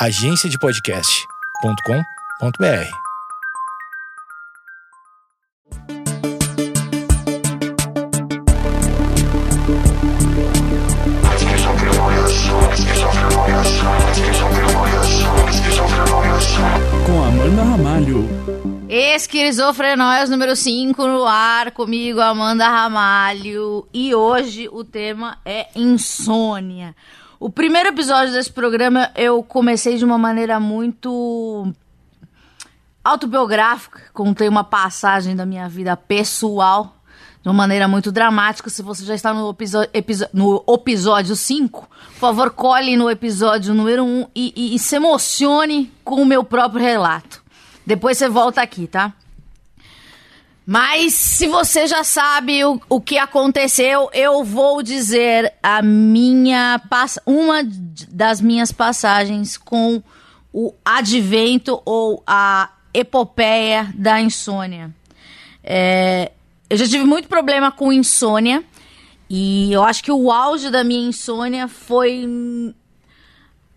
agenciadepodcast.com.br. Com Amanda Ramalho. Esquizofrenóias número 5 no ar, comigo, Amanda Ramalho. E hoje o tema é insônia. O primeiro episódio desse programa eu comecei de uma maneira muito autobiográfica. Contei uma passagem da minha vida pessoal de uma maneira muito dramática. Se você já está no, episódio, no episódio 5, por favor, colhe no episódio número 1 um e, e, e se emocione com o meu próprio relato. Depois você volta aqui, tá? Mas se você já sabe o, o que aconteceu, eu vou dizer a minha uma das minhas passagens com o advento ou a epopeia da insônia. É, eu já tive muito problema com insônia e eu acho que o auge da minha insônia foi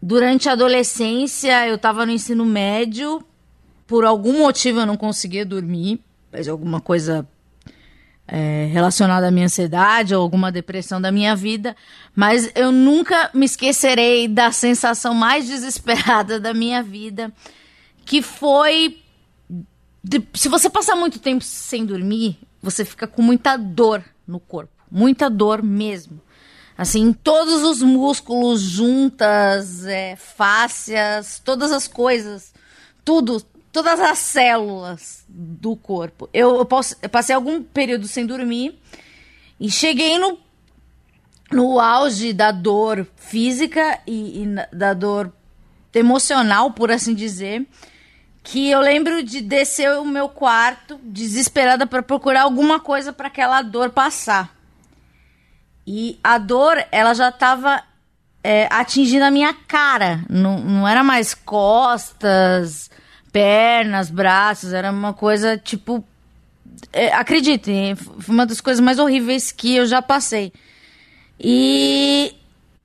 durante a adolescência. Eu estava no ensino médio, por algum motivo eu não conseguia dormir alguma coisa é, relacionada à minha ansiedade ou alguma depressão da minha vida, mas eu nunca me esquecerei da sensação mais desesperada da minha vida, que foi de, se você passar muito tempo sem dormir, você fica com muita dor no corpo, muita dor mesmo. Assim, todos os músculos juntas, é, fáscias, todas as coisas, tudo, todas as células do corpo. Eu, eu, posso, eu passei algum período sem dormir e cheguei no, no auge da dor física e, e da dor emocional, por assim dizer, que eu lembro de descer o meu quarto desesperada para procurar alguma coisa para aquela dor passar. E a dor, ela já estava é, atingindo a minha cara, não, não era mais costas, pernas, braços, era uma coisa tipo. É, acreditem, foi uma das coisas mais horríveis que eu já passei. E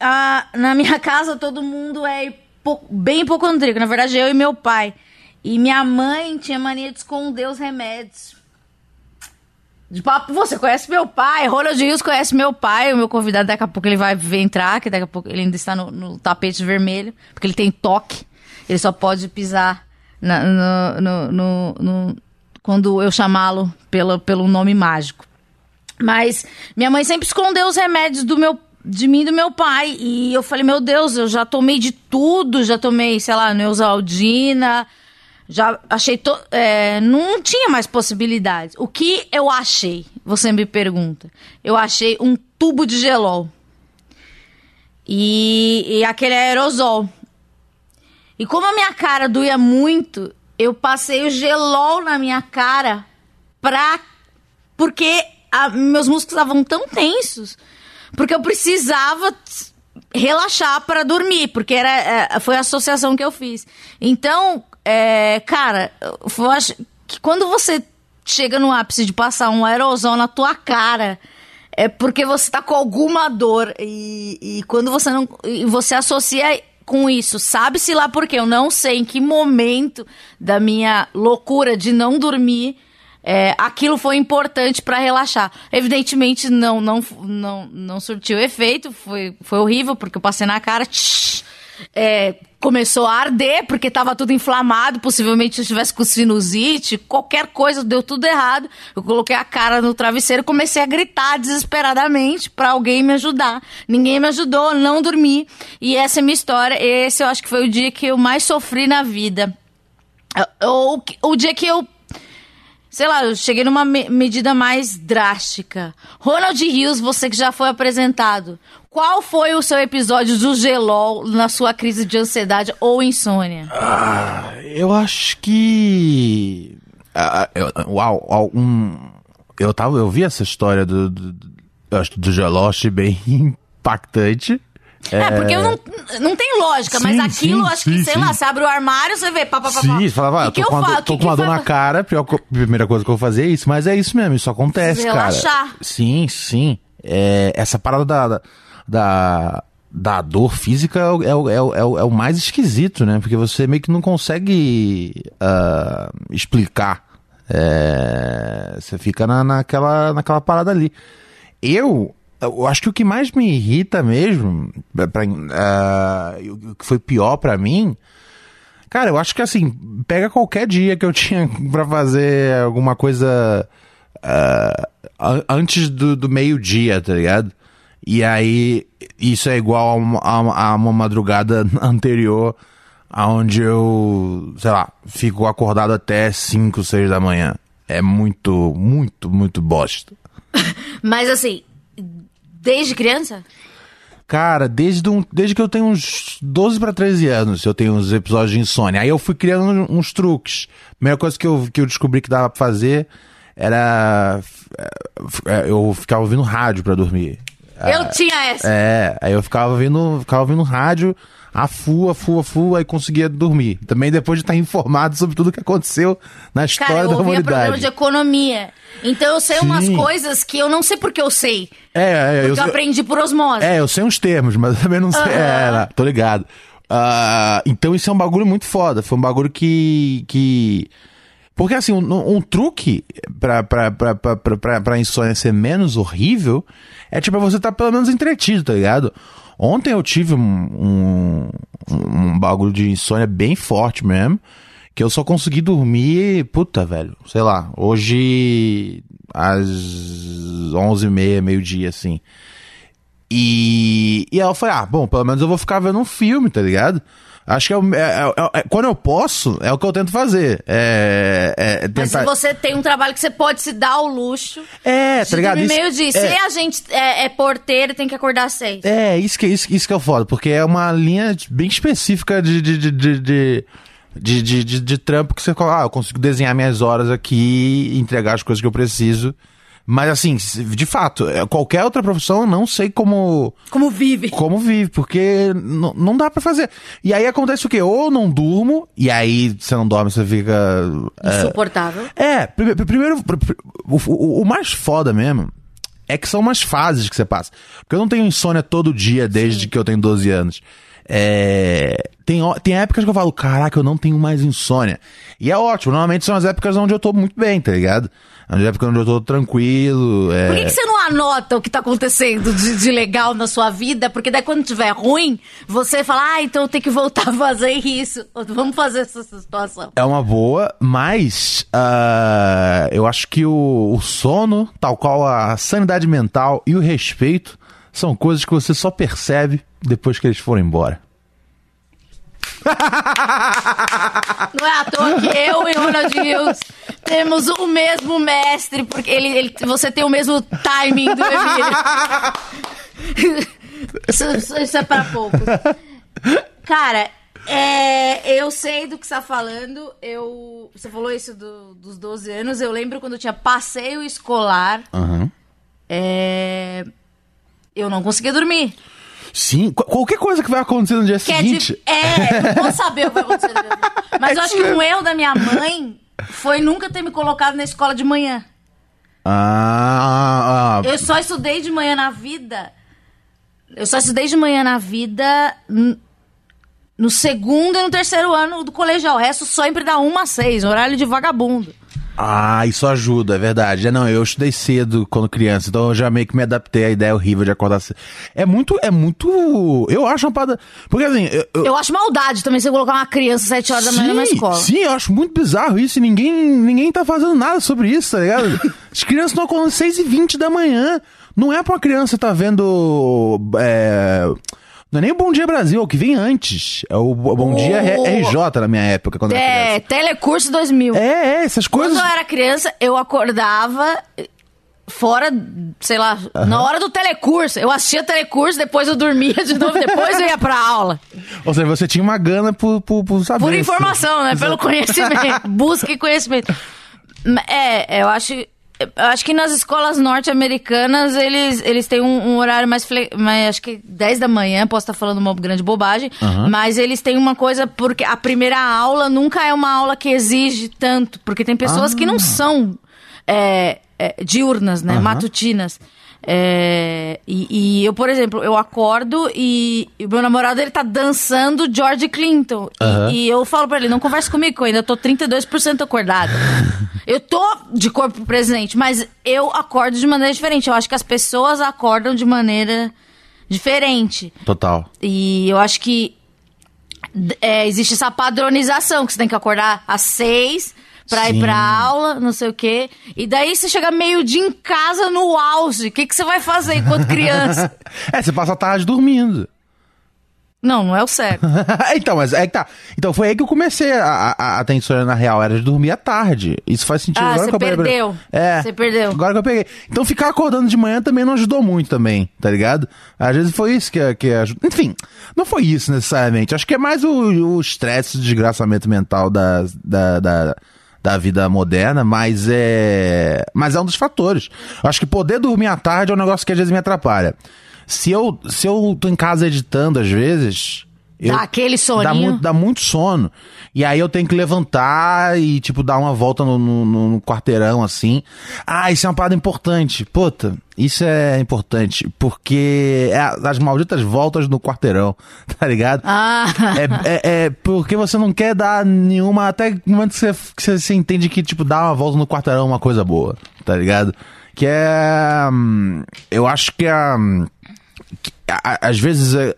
a, na minha casa todo mundo é bem hipocondríaco, na verdade eu e meu pai. E minha mãe tinha mania de esconder os remédios. De papo, você conhece meu pai, Ronald Rios conhece meu pai, o meu convidado daqui a pouco ele vai entrar, que daqui a pouco ele ainda está no, no tapete vermelho, porque ele tem toque, ele só pode pisar na, no, no, no, quando eu chamá-lo pelo, pelo nome mágico. Mas minha mãe sempre escondeu os remédios do meu de mim e do meu pai. E eu falei, meu Deus, eu já tomei de tudo, já tomei, sei lá, Neusaldina, já achei. To é, não tinha mais possibilidades. O que eu achei? Você me pergunta. Eu achei um tubo de gelol. E, e aquele aerosol. E como a minha cara doía muito, eu passei o gelol na minha cara pra. Porque a, meus músculos estavam tão tensos. Porque eu precisava relaxar para dormir, porque era, é, foi a associação que eu fiz. Então, é, cara, eu acho que quando você chega no ápice de passar um aerosol na tua cara, é porque você tá com alguma dor. E, e quando você não. E você associa com isso. Sabe-se lá porque eu não sei em que momento da minha loucura de não dormir é, aquilo foi importante para relaxar. Evidentemente não não não não surtiu efeito, foi, foi horrível porque eu passei na cara. Tsh, é, começou a arder porque estava tudo inflamado, possivelmente eu estivesse com sinusite, qualquer coisa deu tudo errado. Eu coloquei a cara no travesseiro, comecei a gritar desesperadamente para alguém me ajudar. Ninguém me ajudou, não dormi. E essa é minha história. Esse eu acho que foi o dia que eu mais sofri na vida. Ou o dia que eu sei lá, eu cheguei numa me medida mais drástica. Ronald Rios, você que já foi apresentado. Qual foi o seu episódio do Gelol na sua crise de ansiedade ou insônia? Ah, eu acho que. Ah, eu, uau, um, eu, tava, eu vi essa história do, do, do, Gelol, achei bem impactante. É, é, porque não, não tem lógica, sim, mas aquilo, sim, acho sim, que, sei lá, você abre o armário, você vê, pá, pá, pá, Sim, você fala, ah, tô, com, uma, tô com uma dor na cara, a primeira coisa que eu vou fazer é isso, mas é isso mesmo, isso acontece, Relaxar. cara. Sim, sim. É, essa parada da, da, da dor física é o, é, o, é, o, é, o, é o mais esquisito, né? Porque você meio que não consegue uh, explicar. É, você fica na, naquela, naquela parada ali. Eu, eu acho que o que mais me irrita mesmo, pra, uh, o que foi pior para mim, cara, eu acho que assim, pega qualquer dia que eu tinha para fazer alguma coisa uh, antes do, do meio-dia, tá ligado? E aí, isso é igual a, a, a uma madrugada anterior, onde eu, sei lá, fico acordado até 5, 6 da manhã. É muito, muito, muito bosta. Mas assim, desde criança? Cara, desde, um, desde que eu tenho uns 12 para 13 anos, eu tenho uns episódios de insônia. Aí eu fui criando uns truques. A primeira coisa que eu, que eu descobri que dava pra fazer era. É, eu ficava ouvindo rádio para dormir. Eu ah, tinha essa. É, aí eu ficava ouvindo, ficava ouvindo rádio, a full, a full, a full, aí conseguia dormir. Também depois de estar informado sobre tudo que aconteceu na história Cara, eu da humanidade. programa de economia. Então eu sei Sim. umas coisas que eu não sei porque eu sei. É, é porque eu, eu aprendi por osmose. É, eu sei uns termos, mas eu também não sei. Uhum. É, tô ligado. Uh, então isso é um bagulho muito foda. Foi um bagulho que. que... Porque assim, um, um truque pra, pra, pra, pra, pra, pra insônia ser menos horrível é tipo você tá pelo menos entretido, tá ligado? Ontem eu tive um, um, um bagulho de insônia bem forte mesmo. Que eu só consegui dormir, puta, velho, sei lá, hoje às 11h30, meio-dia, assim. E, e aí eu falei, ah, bom, pelo menos eu vou ficar vendo um filme, tá ligado? Acho que é, é, é, é, quando eu posso, é o que eu tento fazer. É, é tentar... Mas se você tem um trabalho que você pode se dar ao luxo. É, tá ligado? Isso, meio dia. Se é. a gente é, é porteiro, tem que acordar às seis. É, isso que, isso, isso que é foda, porque é uma linha bem específica de, de, de, de, de de, de, de, de, trampo que você coloca, ah, eu consigo desenhar minhas horas aqui, entregar as coisas que eu preciso. Mas assim, de fato, é, qualquer outra profissão eu não sei como. Como vive. Como vive, porque não dá para fazer. E aí acontece o quê? Ou não durmo, e aí você não dorme, você fica. É, Insuportável. É, é primeiro, o, o, o, mais foda mesmo é que são umas fases que você passa. Porque eu não tenho insônia todo dia desde Sim. que eu tenho 12 anos. É, tem, tem épocas que eu falo, caraca, eu não tenho mais insônia. E é ótimo, normalmente são as épocas onde eu tô muito bem, tá ligado? As épocas onde eu tô tranquilo. É... Por que, que, você não anota o que tá acontecendo de, de, legal na sua vida? Porque daí quando tiver ruim, você fala, ah, então eu tenho que voltar a fazer isso. Vamos fazer essa, essa situação. É uma boa, mas uh, eu acho que o, o sono, tal qual a sanidade mental e o respeito, são coisas que você só percebe depois que eles foram embora. Não é à toa que eu e Ronald Rios temos o mesmo mestre, porque ele, ele, você tem o mesmo timing do Emílio. isso, isso é pra poucos. Cara, é, eu sei do que você tá falando. Eu, você falou isso do, dos 12 anos. Eu lembro quando eu tinha passeio escolar. Uhum. É, eu não conseguia dormir. Sim, qualquer coisa que vai acontecer no dia que seguinte. É, de... é, não vou saber o que vai acontecer no dia seguinte. Mas é eu acho que um erro da minha mãe foi nunca ter me colocado na escola de manhã. Ah, ah. Eu só estudei de manhã na vida. Eu só estudei de manhã na vida no segundo e no terceiro ano do colegial. O resto sempre dá uma a seis, horário de vagabundo. Ah, isso ajuda, é verdade. É, não, eu estudei cedo quando criança, então eu já meio que me adaptei à ideia horrível de acordar cedo. É muito, é muito. Eu acho uma parada. Porque assim. Eu, eu... eu acho maldade também você colocar uma criança às 7 horas sim, da manhã na escola. Sim, eu acho muito bizarro isso e ninguém, ninguém tá fazendo nada sobre isso, tá ligado? As crianças estão acordando às 6 e 20 da manhã. Não é pra uma criança tá vendo. É não é nem o Bom Dia Brasil, é o que vem antes. É o Bom oh. Dia RJ na minha época, quando é, eu era É, Telecurso 2000. É, é, essas coisas. Quando eu era criança, eu acordava fora, sei lá, uhum. na hora do telecurso. Eu assistia telecurso, depois eu dormia de novo, depois eu ia pra aula. Ou seja, você tinha uma gana por, por, por saber. Por informação, né? Pelo conhecimento. Busca e conhecimento. É, eu acho acho que nas escolas norte-americanas eles, eles têm um, um horário mais, fle... mais. Acho que 10 da manhã, posso estar falando uma grande bobagem. Uhum. Mas eles têm uma coisa, porque a primeira aula nunca é uma aula que exige tanto. Porque tem pessoas ah. que não ah. são é, é, diurnas, né? Uhum. Matutinas. É, e, e eu, por exemplo, eu acordo e, e o meu namorado ele tá dançando George Clinton. E- Aham. E, eu falo pra ele, não converse comigo, eu ainda tô 32% acordada. eu tô de corpo presente, mas eu acordo de maneira diferente. Eu acho que as pessoas acordam de maneira diferente. Total. E eu acho que é, existe essa padronização, que você tem que acordar às seis pra Sim. ir pra aula, não sei o quê. E daí você chega meio dia em casa no auge. O que, que você vai fazer enquanto criança? É, você passa a tarde dormindo. não, não é o certo. então, mas é que tá. Então foi aí que eu comecei a, a, a ter insônia na real, era de dormir à tarde. Isso faz sentido Ah, agora você que eu perdeu. É. Você perdeu. Agora que eu peguei. Então ficar acordando de manhã também não ajudou muito também, tá ligado? Às vezes foi isso que, que ajudou. Enfim, não foi isso necessariamente. Acho que é mais o o estresse, o desgraçamento mental da, da, da, da vida moderna, mas é. Mas é um dos fatores. Acho que poder dormir à tarde é um negócio que às vezes me atrapalha. Se eu, se eu tô em casa editando, às vezes. Eu, Dá aquele Dá soninho. muito, dá muito sono. E aí eu tenho que levantar e, tipo, dar uma volta no, no- no- quarteirão, assim. Ah, isso é uma parada importante. Puta, isso é importante. Porque é as malditas voltas no quarteirão, tá ligado? Ah, É, é- é porque você não quer dar nenhuma. Até no momento que você, que você, você entende que, tipo, dar uma volta no quarteirão é uma coisa boa, tá ligado? Que é. hum, Eu acho que é. hum, que às vezes é,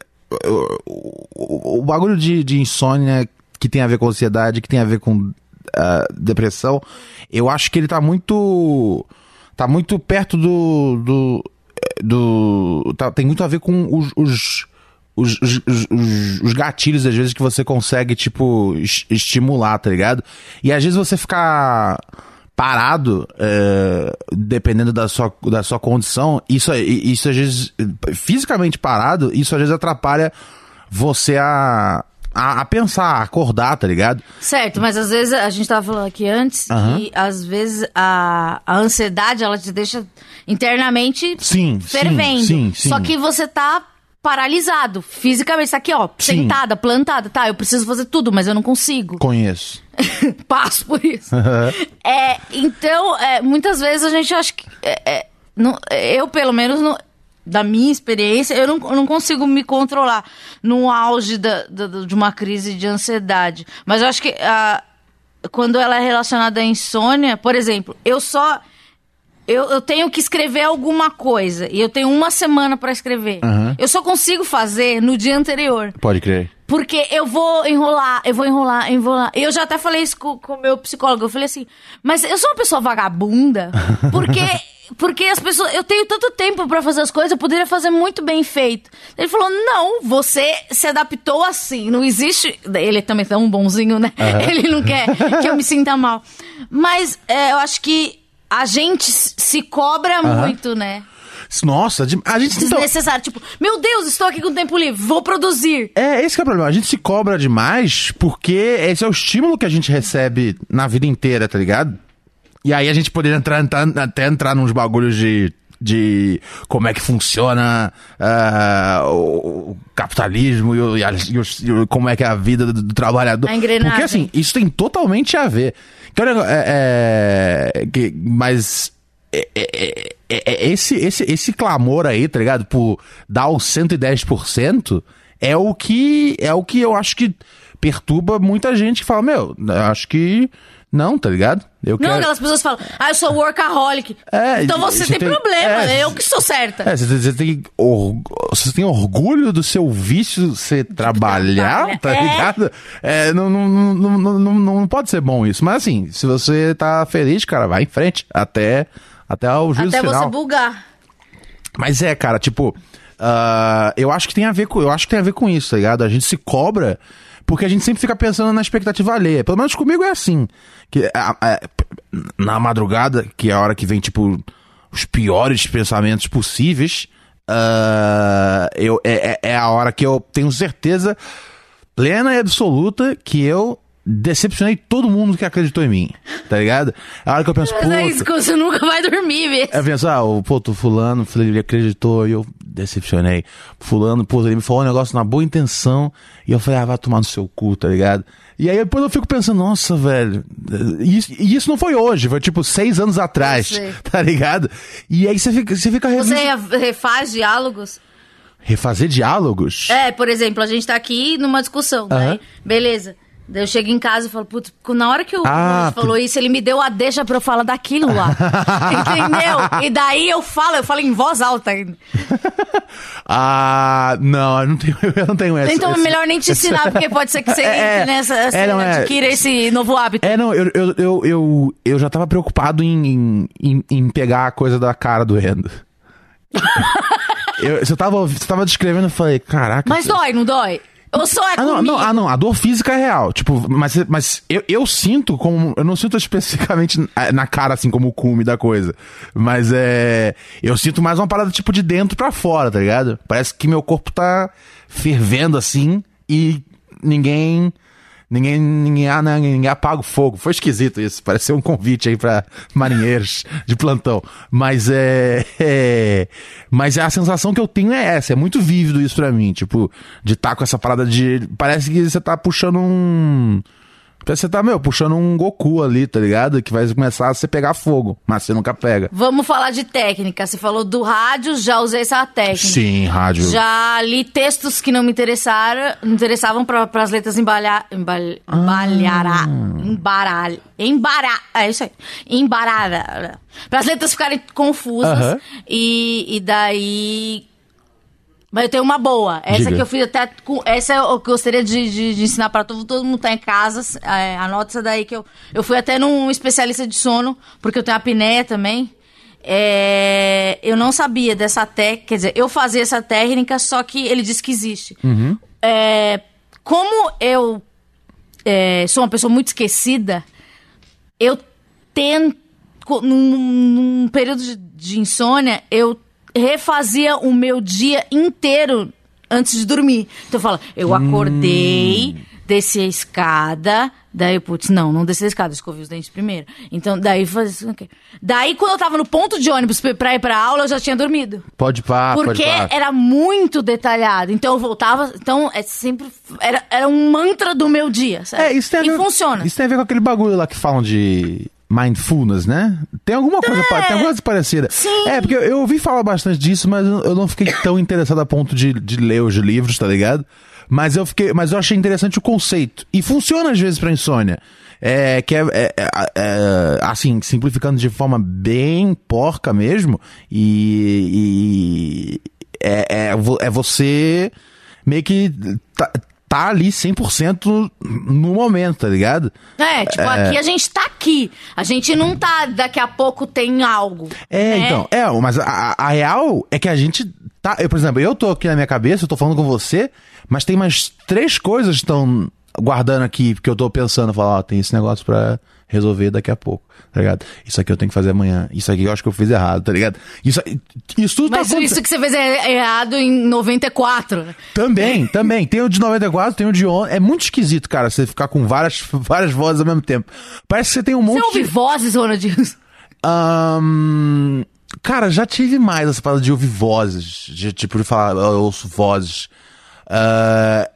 o, o- bagulho de, de insônia que tem a ver com ansiedade, que tem a ver com ah, depressão, eu acho que ele tá muito. tá muito perto do. do. do- tá- tem muito a ver com os. os os, os, os- os- os gatilhos, às vezes, que você consegue, tipo, es- estimular, tá ligado? E às vezes você ficar parado, é, dependendo da sua, da sua condição, isso, isso às vezes, fisicamente parado, isso às vezes atrapalha você a, a, a pensar, a acordar, tá ligado? certo, mas às vezes a gente tava falando aqui antes que às vezes a, a ansiedade ela te deixa internamente Sim, fervendo. sim, sim, sim. Só que você tá paralisado fisicamente, tá aqui ó, Sim. sentada, plantada, tá, eu preciso fazer tudo, mas eu não consigo. Conheço. Passo por isso. é, então, é, muitas vezes a gente acha que. é, é, não- eu, pelo menos, não- da minha experiência, eu não, eu não consigo me controlar no auge da, da- de uma crise de ansiedade. Mas eu acho que ah, quando ela é relacionada à insônia, por exemplo, eu só. Eu, eu tenho que escrever alguma coisa e eu tenho uma semana pra escrever. Aham. Eu só consigo fazer no dia anterior. Pode crer. Porque eu vou enrolar, eu vou enrolar, enrolar. Eu já até falei isso com o meu psicólogo. Eu falei assim, mas eu sou uma pessoa vagabunda, porque, porque as pessoas. Eu tenho tanto tempo pra fazer as coisas, eu poderia fazer muito bem feito. Ele falou: não, você se adaptou assim. Não existe. Ele é também tão bonzinho, né? Ele não quer que eu me sinta mal. Mas é, eu acho que a gente se cobra muito, né? Nossa, a gente então, Desnecessário. Tipo, meu Deus, estou aqui com tempo livre, vou produzir. É, esse que é o problema. A gente se cobra demais porque esse é o estímulo que a gente recebe na vida inteira, tá ligado? E aí a gente poderia entrar, entrar- até entrar nos bagulhos de, de como é que funciona ah, o, o capitalismo e, o- e as- e os- e o- como é que é a vida do, do trabalhador. A. Porque assim, isso tem totalmente a ver. Que é é- é- que- mas é- é- é- é- esse, esse, esse clamor aí, tá ligado? Por dar os 110% é o que é o que eu acho que perturba muita gente que fala, meu, eu acho que não, tá ligado? Eu Não, quero... aquelas pessoas falam, ah, eu sou workaholic. É, então você, tem, tem- problema, é, eu que sou certa. É, você, tem org- você tem orgulho do seu vício você trabalhar, tá É. ligado? É, não, não, não, não, não, pode ser bom isso. Mas assim, se você tá feliz, cara, vai em frente até, até o juízo Até final. você bugar. Mas é, cara, tipo, ah, eu acho que tem a ver com, eu acho que tem a ver com isso, tá ligado? A gente se cobra porque a gente sempre fica pensando na expectativa alheia. Pelo menos comigo é assim, que a- a- na madrugada, que é a hora que vem tipo os piores pensamentos possíveis, ah, eu é, é- é a hora que eu tenho certeza plena e absoluta que eu decepcionei todo mundo que acreditou em mim, tá ligado? É a hora que eu penso, Mas é isso que você nunca vai dormir mesmo. é pensar, ah, o pô, o fulano, ele acreditou e eu decepcionei. Fulano, pô, ele me falou um negócio na boa intenção e eu falei, ah, vai tomar no seu cu, tá ligado? E aí depois eu fico pensando, nossa, velho, e isso, e isso não foi hoje, foi tipo seis anos atrás, tá ligado? E aí você fica, você fica Você refaz diálogos? refazer diálogos. É, por exemplo, a gente tá aqui numa discussão, daí, beleza. Daí eu chego em casa e falo, putz, na hora que o Ah, falou isso, ele me deu a deixa pra eu falar daquilo lá. Entendeu? E daí eu falo, eu falo em voz alta ainda. Ah, não, eu não tenho, eu não tenho essa. Então é melhor nem te ensinar, porque pode ser que você É, entre nessa, é, não, é. adquira esse novo hábito. É, não, eu, eu, eu, eu, eu já tava preocupado em, em, em- pegar a coisa da cara doendo. eu, você, tava, você tava descrevendo, eu falei, caraca. Mas dói, não dói? Ou só é Ah não, não, ah, não, a dor física é real. Tipo, mas, mas eu, eu sinto como. Eu não sinto especificamente na- na cara, assim, como o cume da coisa. Mas é. Eu sinto mais uma parada, tipo, de dentro pra fora, tá ligado? Parece que meu corpo tá fervendo assim e ninguém. Ninguém, ninguém, ah, ninguém apaga o fogo. Foi esquisito isso. Pareceu um convite aí pra marinheiros de plantão. Mas é, é. Mas a sensação que eu tenho é essa. É muito vívido isso pra mim. Tipo, de estar com essa parada de. Parece que você tá puxando um. Você tá, meu, puxando um Goku ali, tá ligado? Que vai começar a você pegar fogo. Mas você nunca pega. Vamos falar de técnica. Você falou do rádio, já usei essa técnica. Sim, rádio. Já li textos que não me interessaram, interessavam para as letras embalhar, embal, embalhará, embaralha, embará, é isso aí, embarada, para as letras ficarem confusas Aham. e, e daí, mas eu tenho uma boa, essa Diga. que eu fiz até, com, essa é o que eu gostaria de, de, de ensinar para todo, todo mundo tá em casa, é, anota essa daí que eu, eu fui até num especialista de sono, porque eu tenho apneia também, é, eu não sabia dessa técnica, quer dizer, eu fazia essa técnica, só que ele disse que existe. É, como eu é, sou uma pessoa muito esquecida, eu tento, num, num período de, de insônia, eu refazia o meu dia inteiro antes de dormir. Então eu falo, eu acordei, desci a escada, daí, putz, não, não desci a escada, escovei os dentes primeiro. Então, daí fazia. ok. Daí, quando eu tava no ponto de ônibus pra ir pra aula, eu já tinha dormido. Pode pá, pode Porque pá. era muito detalhado. Então eu voltava. Então é sempre. Era, era um mantra do meu dia. Sabe? É, isso tem a e ver, funciona. Isso tem a ver com aquele bagulho lá que falam de mindfulness, né? Tem alguma coisa, pa- tem alguma coisa parecida. Sim. É, porque eu, eu ouvi falar bastante disso, mas eu não fiquei tão interessado a ponto de, de ler os livros, tá ligado? Mas eu fiquei, mas eu achei interessante o conceito. E funciona às vezes pra insônia. É, que é, é- é- é, assim, simplificando de forma bem porca mesmo, e, e é, é, é você meio que tá, ali 100% no momento, tá ligado? É, tipo, aqui a gente tá aqui. A gente não tá. Daqui a pouco tem algo. É, né? então, é, mas a, a- a real é que a gente tá. Eu, por exemplo, eu tô aqui na minha cabeça, eu tô falando com você, mas tem mais três coisas que estão guardando aqui, porque eu tô pensando, falar, ó, tem esse negócio pra resolver daqui a pouco, tá ligado? Isso aqui eu tenho que fazer amanhã, isso aqui eu acho que eu fiz errado, tá ligado? Isso, isso tudo Mas tá isso que você fez é errado em 94. né? Também, também. Tem o de 94, tem o de ontem. É muito esquisito, cara, você ficar com várias, várias vozes ao mesmo tempo. Parece que você tem um monte Você ouve de. vozes, Ronald? Ahn, cara, já tive mais essa parada de ouvir vozes. De, tipo, de falar, eu ouço vozes. Ah,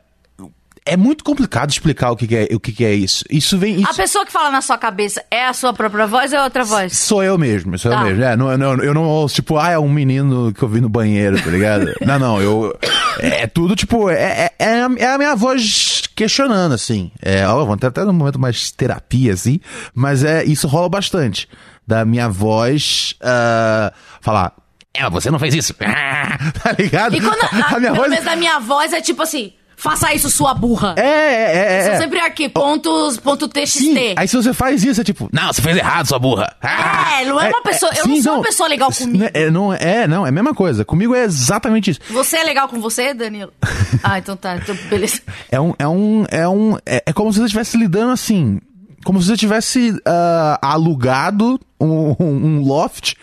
é muito complicado explicar o que, que é, o que, que é isso. Isso vem. A Isso pessoa que fala na sua cabeça é a sua própria voz ou é outra voz? Sou eu mesmo, sou Tá. eu mesmo. É, não, não, eu não ouço, tipo, ah, é um menino que eu vi no banheiro, tá ligado? não, não, eu. É, é tudo, tipo, é, é, é a- é a minha voz questionando, assim. É, ó, vamos ter até num momento mais terapia, assim, mas é, isso rola bastante. Da minha voz ah, falar. É, você não fez isso. tá ligado? E quando a, a minha voz. da minha voz é tipo assim: faça isso, sua burra. É, é, é. é. São sempre aqui, pontos, ponto TXT. Sim, aí se você faz isso, é tipo, não, você fez errado, sua burra. É, não é uma pessoa- eu não sou uma pessoa legal comigo. É, não, é, não, é a mesma coisa. Comigo é exatamente isso. Você é legal com você, Danilo? Ah, então tá, então beleza. É um, é um, é um, é, é como se você estivesse lidando assim, como se você tivesse ah, alugado um, um loft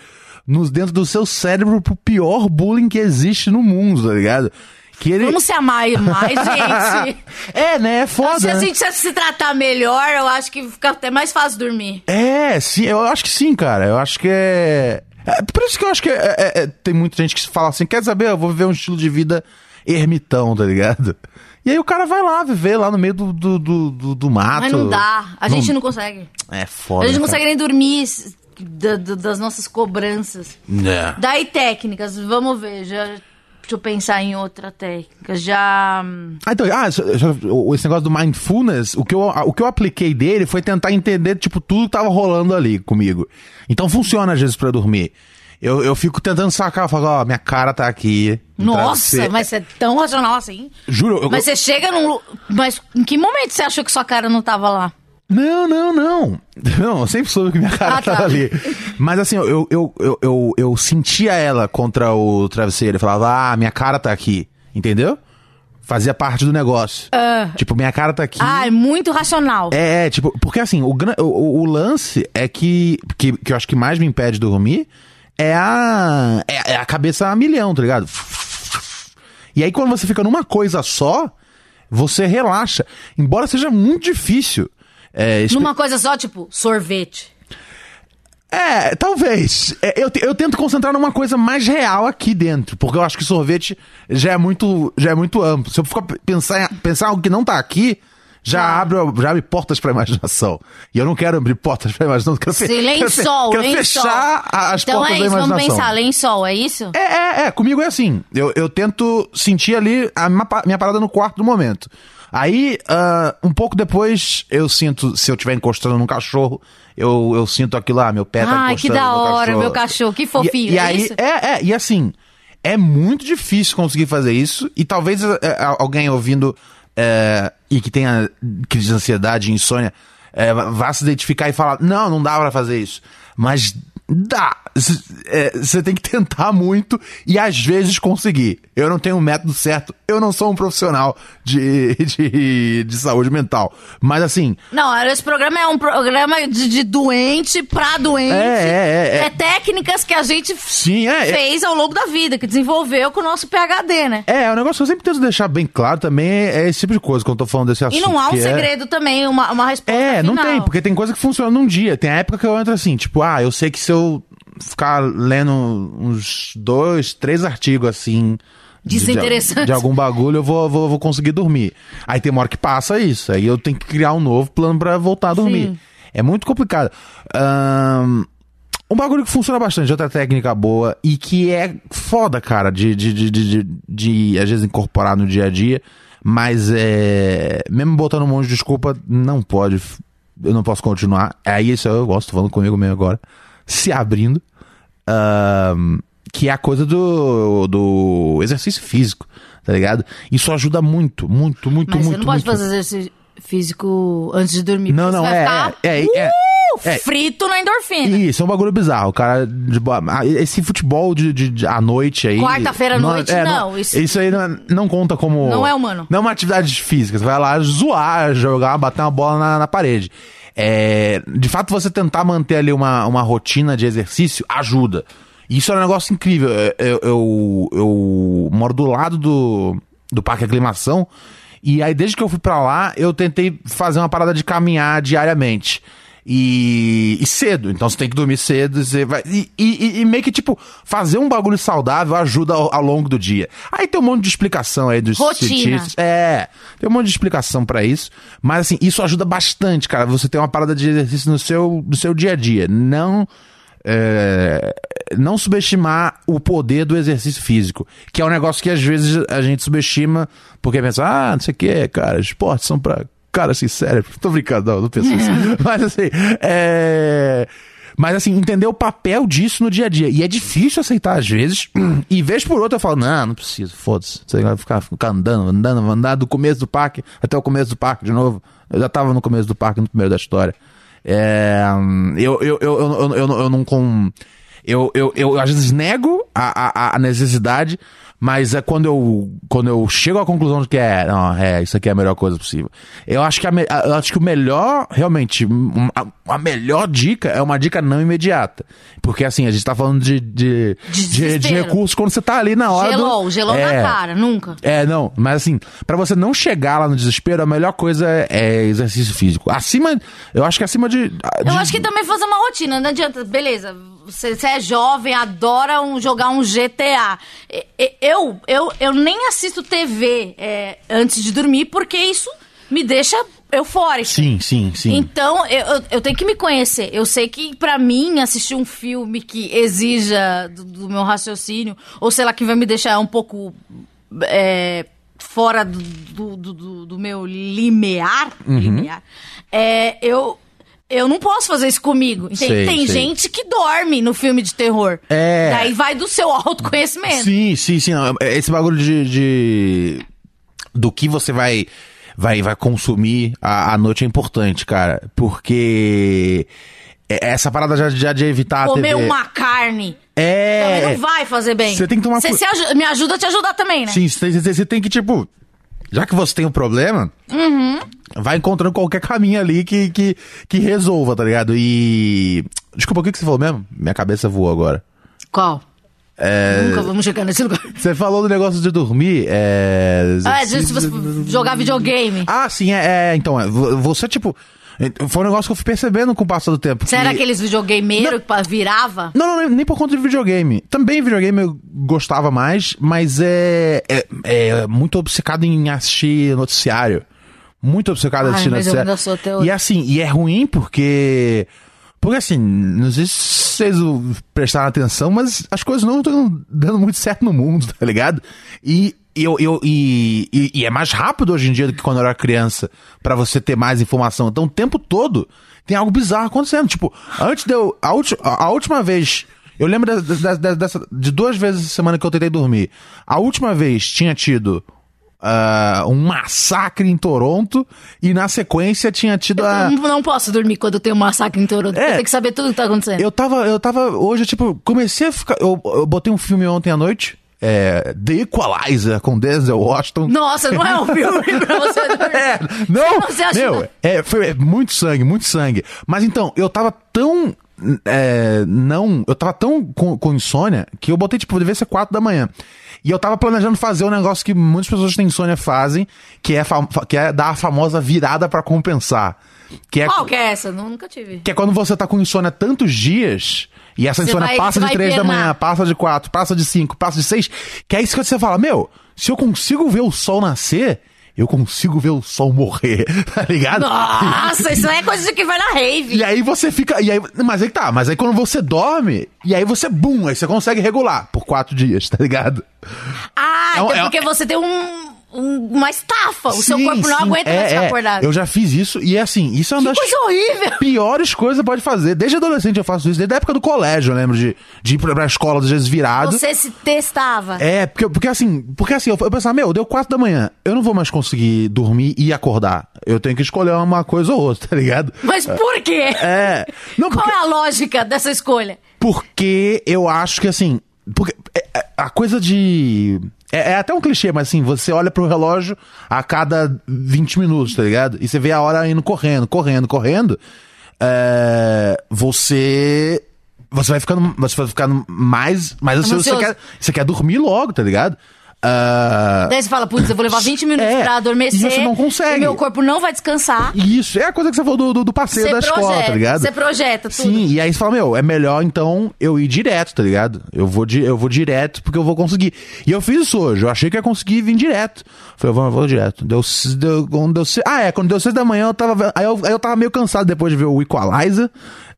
nos dentro do seu cérebro pro pior bullying que existe no mundo, tá ligado? Que ele... Vamos se amar mais, gente. É, né? É foda. Se a né? gente se tratar melhor, eu acho que fica até mais fácil dormir. É, sim, eu acho que sim, cara. Eu acho que é. É, por isso que eu acho que é- é- é- tem muita gente que fala assim: quer saber? Eu vou viver um estilo de vida ermitão, tá ligado? E aí o cara vai lá viver lá no meio do, do, do, do- do mato. Mas não dá. A gente não consegue. É foda. A gente não consegue nem dormir das nossas cobranças. É. Daí técnicas, vamos ver. Já, deixa eu pensar em outra técnica. Já. hum, Ah, então, ah, esse negócio do mindfulness, o que, eu, o que eu apliquei dele foi tentar entender, tipo, tudo que tava rolando ali comigo. Então funciona às vezes pra dormir. Eu, eu fico tentando sacar, eu falo, ó, minha cara tá aqui. no Nossa, mas você é tão racional assim. Juro, eu, Mas você chega num. Mas em que momento você achou que sua cara não tava lá? Não, não, não. Não, eu sempre soube que minha cara Ah, tá. tava ali. Mas assim, eu, eu, eu, eu, eu sentia ela contra o travesseiro. Eu falava, ah, minha cara tá aqui. Entendeu? Fazia parte do negócio. Tipo, minha cara tá aqui. Ah, é muito racional. É, é, tipo, porque assim, o, o, o lance é que, que, que eu acho que mais me impede de dormir é a, é, é a cabeça a milhão, tá ligado? E aí quando você fica numa coisa só, você relaxa. Embora seja muito difícil. É, expe- Numa coisa só, tipo, sorvete. é, talvez. É, eu, eu tento concentrar numa coisa mais real aqui dentro, porque eu acho que sorvete já é muito, já é muito amplo. Se eu for pensar, em- pensar algo que não tá aqui, já abre, já abre portas pra imaginação. E eu não quero abrir portas pra imaginação, eu quero, quero, fe- Lençol, quero lençol. fechar as então portas é da isso, vamos imaginação. pensar, lençol, é isso? É, é, é, comigo é assim. Eu, eu tento sentir ali a minha parada no quarto do momento. Aí, ah, um pouco depois, eu sinto, se eu estiver encostando num cachorro, eu, eu sinto aquilo lá, meu pé tá Ai, encostando que da hora, cachorro. meu cachorro, que fofinho, E, e é aí, isso? é, é, e assim, é muito difícil conseguir fazer isso, e talvez é, é, alguém ouvindo é, e que tenha crise de ansiedade e insônia é, vá se identificar e falar: não, não dá pra fazer isso. Mas dá. Você tem que tentar muito e às vezes conseguir. Eu não tenho um método certo, eu não sou um profissional de, de, de saúde mental. Mas assim, Não, esse programa é um programa de, de doente pra doente. É, é, é, é. técnicas que a gente sim, é. é fez ao longo da vida, que desenvolveu com o nosso PHD, né? É, o negócio que eu sempre tento deixar bem claro também é, é esse tipo de coisa quando eu tô falando desse assunto. E não há um é- segredo também, uma, uma resposta É, não final. tem, porque tem coisa que funciona num dia. Tem a época que eu entro assim, tipo, ah, eu sei que se eu ficar lendo uns dois, três artigos assim. de- de, Desinteressante. de algum bagulho, eu vou, vou, vou conseguir dormir. Aí tem uma hora que passa isso. Aí eu tenho que criar um novo plano pra voltar a dormir. Sim. É muito complicado. Ahn, um bagulho que funciona bastante, outra técnica boa e que é foda, cara, de, de, de, de, de, de, às vezes incorporar no dia a dia, mas é. Mesmo botando um monte de desculpa, não pode. Eu não posso continuar. Aí isso eu gosto, falando comigo mesmo agora. Se abrindo. Ahn, que é a coisa do, do exercício físico, tá ligado? Isso ajuda muito, muito, muito, Mas muito. você não pode muito. fazer exercício físico antes de dormir. Não, não, é, ficar, é, é, é, uh, é. frito na endorfina. Isso, é um bagulho bizarro. O cara. de ah, esse futebol de, de, de- à noite aí. Quarta-feira à noite, não, isso- aí não, é- não conta como. Não é humano. Não é uma atividade física. Você vai lá zoar, jogar, bater uma bola na, na parede. É, de fato, você tentar manter ali uma, uma rotina de exercício ajuda. Isso é um negócio incrível. Eu, eu, eu moro do lado do, do Parque Aclimação. E aí, desde que eu fui pra lá, eu tentei fazer uma parada de caminhar diariamente. E, e cedo, então você tem que dormir cedo. Você vai, e, e- e meio que, tipo, fazer um bagulho saudável ajuda ao, ao longo do dia. Aí tem um monte de explicação aí dos Rotina. cientistas. É, tem um monte de explicação pra isso. Mas, assim, isso ajuda bastante, cara. Você tem uma parada de exercício no seu, no seu dia a dia. Não. é, não subestimar o poder do exercício físico, que é um negócio que às vezes a gente subestima porque pensa, ah, não sei o que, cara, esportes são pra cara assim, sério. Tô brincando, não, não penso assim. Mas assim, é. Mas assim, entender o papel disso no dia a dia. E é difícil aceitar às vezes. E vez por outra eu falo, não, não preciso, foda-se. Você vai ficar, ficar andando, andando, andar do começo do parque até o começo do parque de novo. Eu já tava no começo do parque, no primeiro da história. É, eu, eu, eu, eu, eu, eu, eu não com. Eu, eu, eu às vezes nego a, a, a necessidade, mas é quando eu, quando eu chego à conclusão de que é, não, é, isso aqui é a melhor coisa possível. Eu acho que, a, eu acho que o melhor, realmente, a, a melhor dica é uma dica não imediata. Porque assim, a gente tá falando de, de, De de, recursos quando você tá ali na hora. do- Gelou, gelou É. na cara, nunca. É, não, mas assim, pra você não chegar lá no desespero, a melhor coisa é, exercício físico. Acima, eu acho que acima de. Eu de- acho que também fazer uma rotina, não adianta, beleza. você, você é jovem, adora um- jogar um GTA. Eu, eu, eu nem assisto TV é, antes de dormir, porque isso me deixa eufórica. Sim, sim, sim. Então, eu, eu- tenho que me conhecer. Eu sei que, pra mim, assistir um filme que exija do, do meu raciocínio, ou sei lá, que vai me deixar um pouco é, fora do, do, do- do- meu limiar, Uhum. limiar, é, eu, eu não posso fazer isso comigo. Tem, Sei, tem sei. gente que dorme no filme de terror. É. Daí vai do seu autoconhecimento. Sim, sim, sim. não, Esse bagulho de, de- do que você vai vai vai consumir à, à noite é importante, cara, porque é- essa parada já, já de evitar a Comer uma carne. É. Também não vai fazer bem. Você tem que tomar Você cu- me ajuda a te ajudar também, né? Sim, você tem, você tem que tipo, já que você tem um problema, Uhum. Vai encontrando qualquer caminho ali que, que, que resolva, tá ligado? E desculpa, o que que você falou mesmo? Minha cabeça voou agora. Qual? É. Nunca vamos chegar nesse lugar. Você falou do negócio de dormir, é... Ah, de se você jogar videogame. Ah, sim, é, é, então, é, vo- você, tipo, foi um negócio que eu fui percebendo com o passar do tempo. Você era que- aqueles videogameiros que pa- virava? Não, não, nem- nem por conta de videogame. Também videogame eu gostava mais, mas é, é, é muito obcecado em assistir noticiário. Muito ainda sou até hoje. E assim, e é ruim porque... Porque assim, não sei se vocês prestaram atenção, mas as coisas não estão dando muito certo no mundo, tá ligado? E, eu, eu, e, e, e é mais rápido hoje em dia do que quando eu era criança, pra você ter mais informação. Então o tempo todo tem algo bizarro acontecendo. Tipo, antes de eu. A, ulti, a, a última vez. Eu lembro de, de- de- de duas vezes essa semana que eu tentei dormir. A última vez tinha tido. Ah, um massacre em Toronto e na sequência tinha tido a. Eu não, não posso dormir quando tenho um massacre em Toronto. É. Tenho que saber tudo que tá acontecendo. Eu tava, eu tava, hoje, tipo, comecei a ficar. Eu, eu botei um filme ontem à noite, é, The Equalizer, com Denzel Washington. Nossa, não é um filme pra você dormir. É, não, Você acha- meu, é, foi é, muito sangue, muito sangue. Mas então, eu tava tão, é, não, eu tava tão com, com insônia que eu botei, tipo, devia ser quatro da manhã. E eu tava planejando fazer um negócio que muitas pessoas que têm insônia fazem, que é, que é dar a famosa virada pra compensar. Que é, Qual que é essa? Nunca tive. que é quando você tá com insônia tantos dias, e essa Você insônia vai- passa de vai três da penar. manhã, passa de quatro, passa de cinco, passa de seis, que é isso que você fala, meu, se eu consigo ver o sol nascer, eu consigo ver o sol morrer, tá ligado? Nossa, isso é coisa que vai na rave. E aí você fica. E aí, mas aí que tá, mas aí quando você dorme, e aí você, bum, aí você consegue regular por quatro dias, tá ligado? Ah, É um- então é um- porque você tem um, um- uma estafa. O seu Sim, corpo não sim, aguenta é, mais ficar é. acordado. Eu já fiz isso, e é assim, isso é uma Que das coisa horrível. piores coisas que pode fazer. Desde adolescente eu faço isso, desde a época do colégio, eu lembro de, de ir pra, pra escola, às vezes virado. Você se testava. É, porque, porque assim, porque assim, eu, eu pensava, meu, deu quatro da manhã, eu não vou mais conseguir dormir e acordar. Eu tenho que escolher uma coisa ou outra, tá ligado? Mas por quê? É. Não, Qual porque, é a lógica dessa escolha? porque eu acho que assim. Porque é- é- a coisa de. É, é até um clichê, mas assim, você olha pro relógio a cada 20 minutos, tá ligado? E você vê a hora indo correndo, correndo, correndo. É, você. Você vai ficando. Você vai ficando mais. mais ansioso. Você quer, você quer dormir logo, tá ligado? Ah, Daí você fala, putz, eu vou levar 20 minutos É, pra adormecer. você não consegue. Meu corpo não vai descansar. Isso, é a coisa que você falou do, do, do passeio Você da escola, projeta, tá ligado? você projeta tudo. Sim, e aí você fala, meu, é melhor então eu ir direto, tá ligado? Eu vou, di eu vou direto porque eu vou conseguir. E eu fiz isso hoje, eu achei que ia conseguir vir direto. Falei, eu vou, eu vou direto. Deu, deu, quando deu Ah, é, quando deu seis da manhã eu tava. Aí eu, aí eu tava meio cansado depois de ver o Equalizer.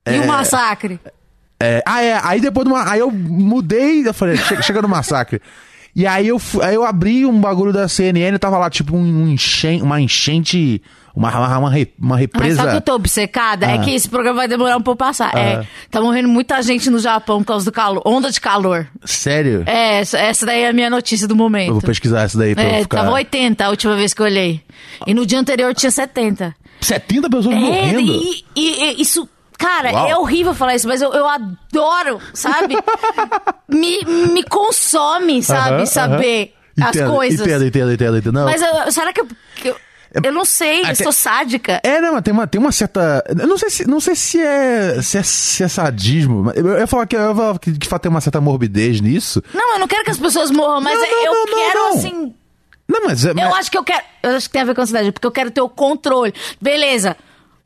E o massacre? É, ah, é. Aí depois de uma, Aí eu mudei, eu falei, chega, chega no massacre. E aí eu, aí eu abri um bagulho da CNN tava lá, tipo, um enchen, uma enchente. Uma, uma, uma, re- uma Mas represa. sabe que eu tô obcecada? É Ah. que esse programa vai demorar um pouco pra passar. É, Ah. tá morrendo muita gente no Japão por causa do calor. Onda de calor. Sério? É, essa, daí é a minha notícia do Eu momento. vou pesquisar essa daí pra eu É, ficar. tava 80 a última vez que eu olhei. E no dia anterior tinha 70. 70 pessoas É, morrendo? e, e- e isso. Cara, Uau. é horrível falar isso, mas eu, eu adoro, sabe? me, me consome, sabe? Aham, saber aham. as Entendo, coisas. Entendo, entendo, entendo, entendo. Não. Mas eu- será que eu. que eu, eu não sei, eu até- sou sádica. É, não, mas tem uma, tem uma certa. Eu não sei se, não sei se é, se é, se é sadismo. Eu eu ia falar que, eu falar que de fato tem uma certa morbidez nisso. Não, eu não quero que as pessoas morram, mas Não, não, eu não, quero, assim. Não, mas. é- Eu mas- acho que eu quero. Eu acho que tem a ver com a ansiedade, porque eu quero ter o controle. Beleza.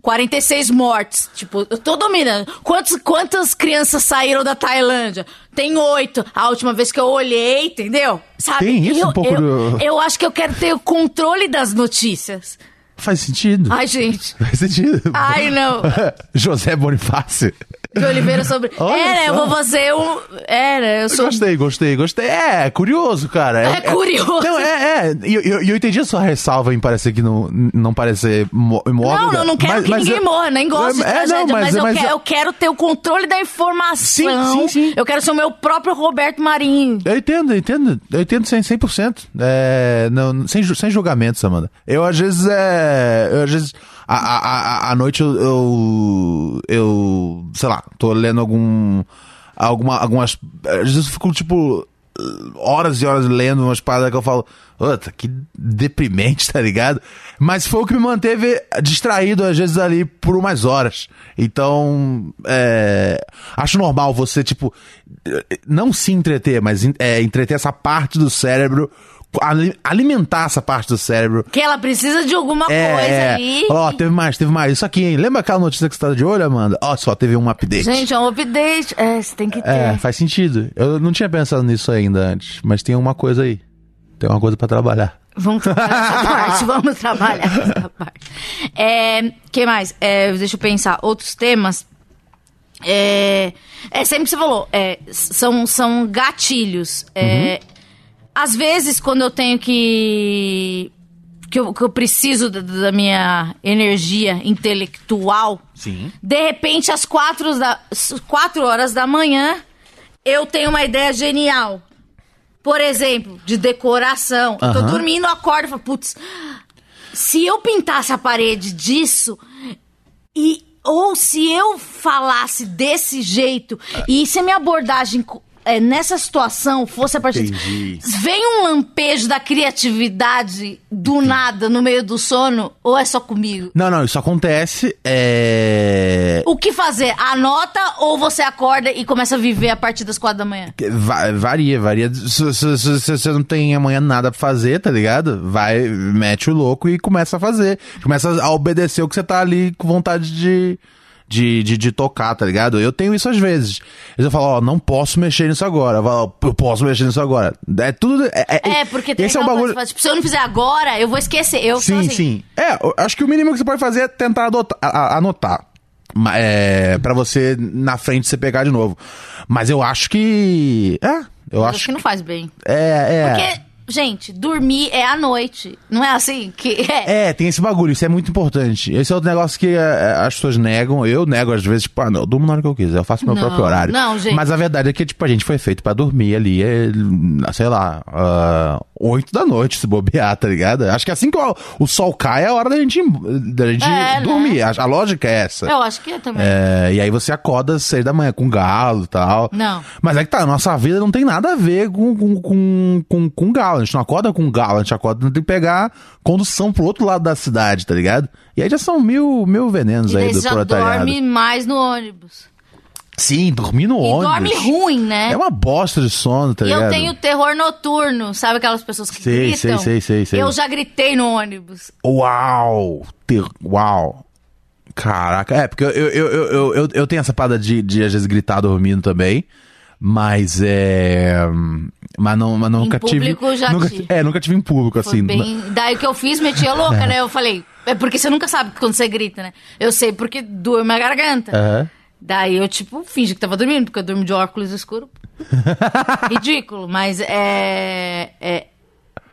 46 mortes. Tipo, eu tô dominando. Quantos, quantas crianças saíram da Tailândia? Tem oito. A última vez que eu olhei, entendeu? Sabe? Tem isso eu, um pouco eu, do- eu acho que eu quero ter o controle das notícias. Faz sentido. Ai, gente. Faz sentido. Ai, não. José Bonifácio. De Oliveira sobre. Olha Era, eu vou fazer um. Era, eu sou. Gostei, gostei, gostei. É, curioso, cara. É curioso. Não, é, é. E eu, eu, eu entendi a sua ressalva em parecer que não, não parecer mórbida. Não, não, não quero mas- que mas ninguém eu- morra, nem gosto de É, tragédia, não, mas, eu, mas quero, eu quero ter o controle da informação. Sim, sim, sim. Eu quero ser o meu próprio Roberto Marinho. Eu entendo, eu entendo. Eu entendo 100%. 100%. É, não, sem, sem julgamento, Samanda. Eu, às vezes, é. Eu, às vezes. À, à- à noite eu, eu. eu, Sei lá, tô lendo algum. Alguma, algumas. Às vezes eu fico, tipo. Horas e horas lendo umas paradas que eu falo. Puta, que deprimente, tá ligado? Mas foi o que me manteve distraído, às vezes, ali por umas horas. Então, é, acho normal você, tipo, não se entreter, mas é, entreter essa parte do cérebro, alimentar essa parte do cérebro. Que ela precisa de alguma É, coisa é. ali. Ó, teve mais, teve mais. Isso aqui, hein? Lembra aquela notícia que você tá de olho, Amanda? Ó, só teve um update. Gente, é um update. É, você tem que ter. É, faz sentido. Eu não tinha pensado nisso ainda antes, mas tem uma coisa aí. Tem uma coisa pra trabalhar. Vamos trabalhar essa parte, vamos trabalhar essa parte. É, que mais? É, deixa eu pensar. Outros temas. É, é sempre que você falou, é, são, são gatilhos. É, Às vezes, quando eu tenho que. que eu, que eu preciso da, da minha energia intelectual, Sim. de repente, às quatro, da, quatro horas da manhã, eu tenho uma ideia genial. Por exemplo, de decoração. Eu tô dormindo, acordo e falo, putz, se eu pintasse a parede disso e ou se eu falasse desse jeito e se a minha abordagem é, nessa situação fosse a partir Entendi. vem um lampejo da criatividade do nada no meio do sono ou é só comigo? Não, não, isso acontece. É. O que fazer? Anota ou você acorda e começa a viver a partir das quatro da manhã? Va- varia, varia. Se, se- se- se você não tem amanhã nada pra fazer, tá ligado? Vai, mete o louco e começa a fazer. Começa a obedecer o que você tá ali com vontade de, de, de, de tocar, tá ligado? Eu tenho isso às vezes. Eu falo, ó, não posso mexer nisso agora. Eu falo, ó, eu posso mexer nisso agora. É tudo. É, É, porque tem esse é um bagulho. coisa, tipo, se eu não fizer agora, eu vou esquecer. Eu Sim, assim. sim. É, eu acho que o mínimo que você pode fazer é tentar adota- a- a- anotar. É, pra você, na frente, você pegar de novo. Mas eu acho que. É, eu acho acho que não faz bem. É, é. Porque, gente, dormir é à noite. Não é assim que é. É, tem esse bagulho, isso é muito importante. Esse é outro negócio que é, as pessoas negam. Eu nego às vezes, tipo, ah, não, eu durmo na hora que eu quiser, eu faço meu Não, próprio horário. não, gente. Mas a verdade é que, tipo, a gente foi feito pra dormir ali, é, sei lá, ah, oito da noite, se bobear, tá ligado? Acho que assim que o, o sol cai é a hora da gente, da gente É, né? dormir. A, a lógica é essa. Eu acho que é também. É, e aí você acorda às seis da manhã com galo e tal. Não. Mas é que tá, a nossa vida não tem nada a ver com, com, com, com, com galo. A gente não acorda com galo, a gente acorda tem que pegar condução pro outro lado da cidade, tá ligado? E aí já são mil, mil venenos E aí do proletariado. dorme mais no ônibus. Sim, dormir no E ônibus. dorme ruim, né? É uma bosta de sono, tá E ligado? eu tenho terror noturno, sabe aquelas pessoas que Sei, gritam? sei, sei, sei, sei. Eu já gritei no ônibus. Uau! Ter... Uau! Caraca, é, porque eu, eu, eu, eu, eu, eu tenho essa parada de, de às vezes gritar dormindo também. Mas é. Mas, não, mas nunca tive. nunca, tive. É, nunca tive em público, Foi assim. bem... Daí o que eu fiz, metia louca, né? Eu falei, é porque você nunca sabe quando você grita, né? Eu sei porque doeu minha garganta. Aham. Daí eu, tipo, fingi que tava dormindo, porque eu durmo de óculos escuro. Ridículo, mas é. é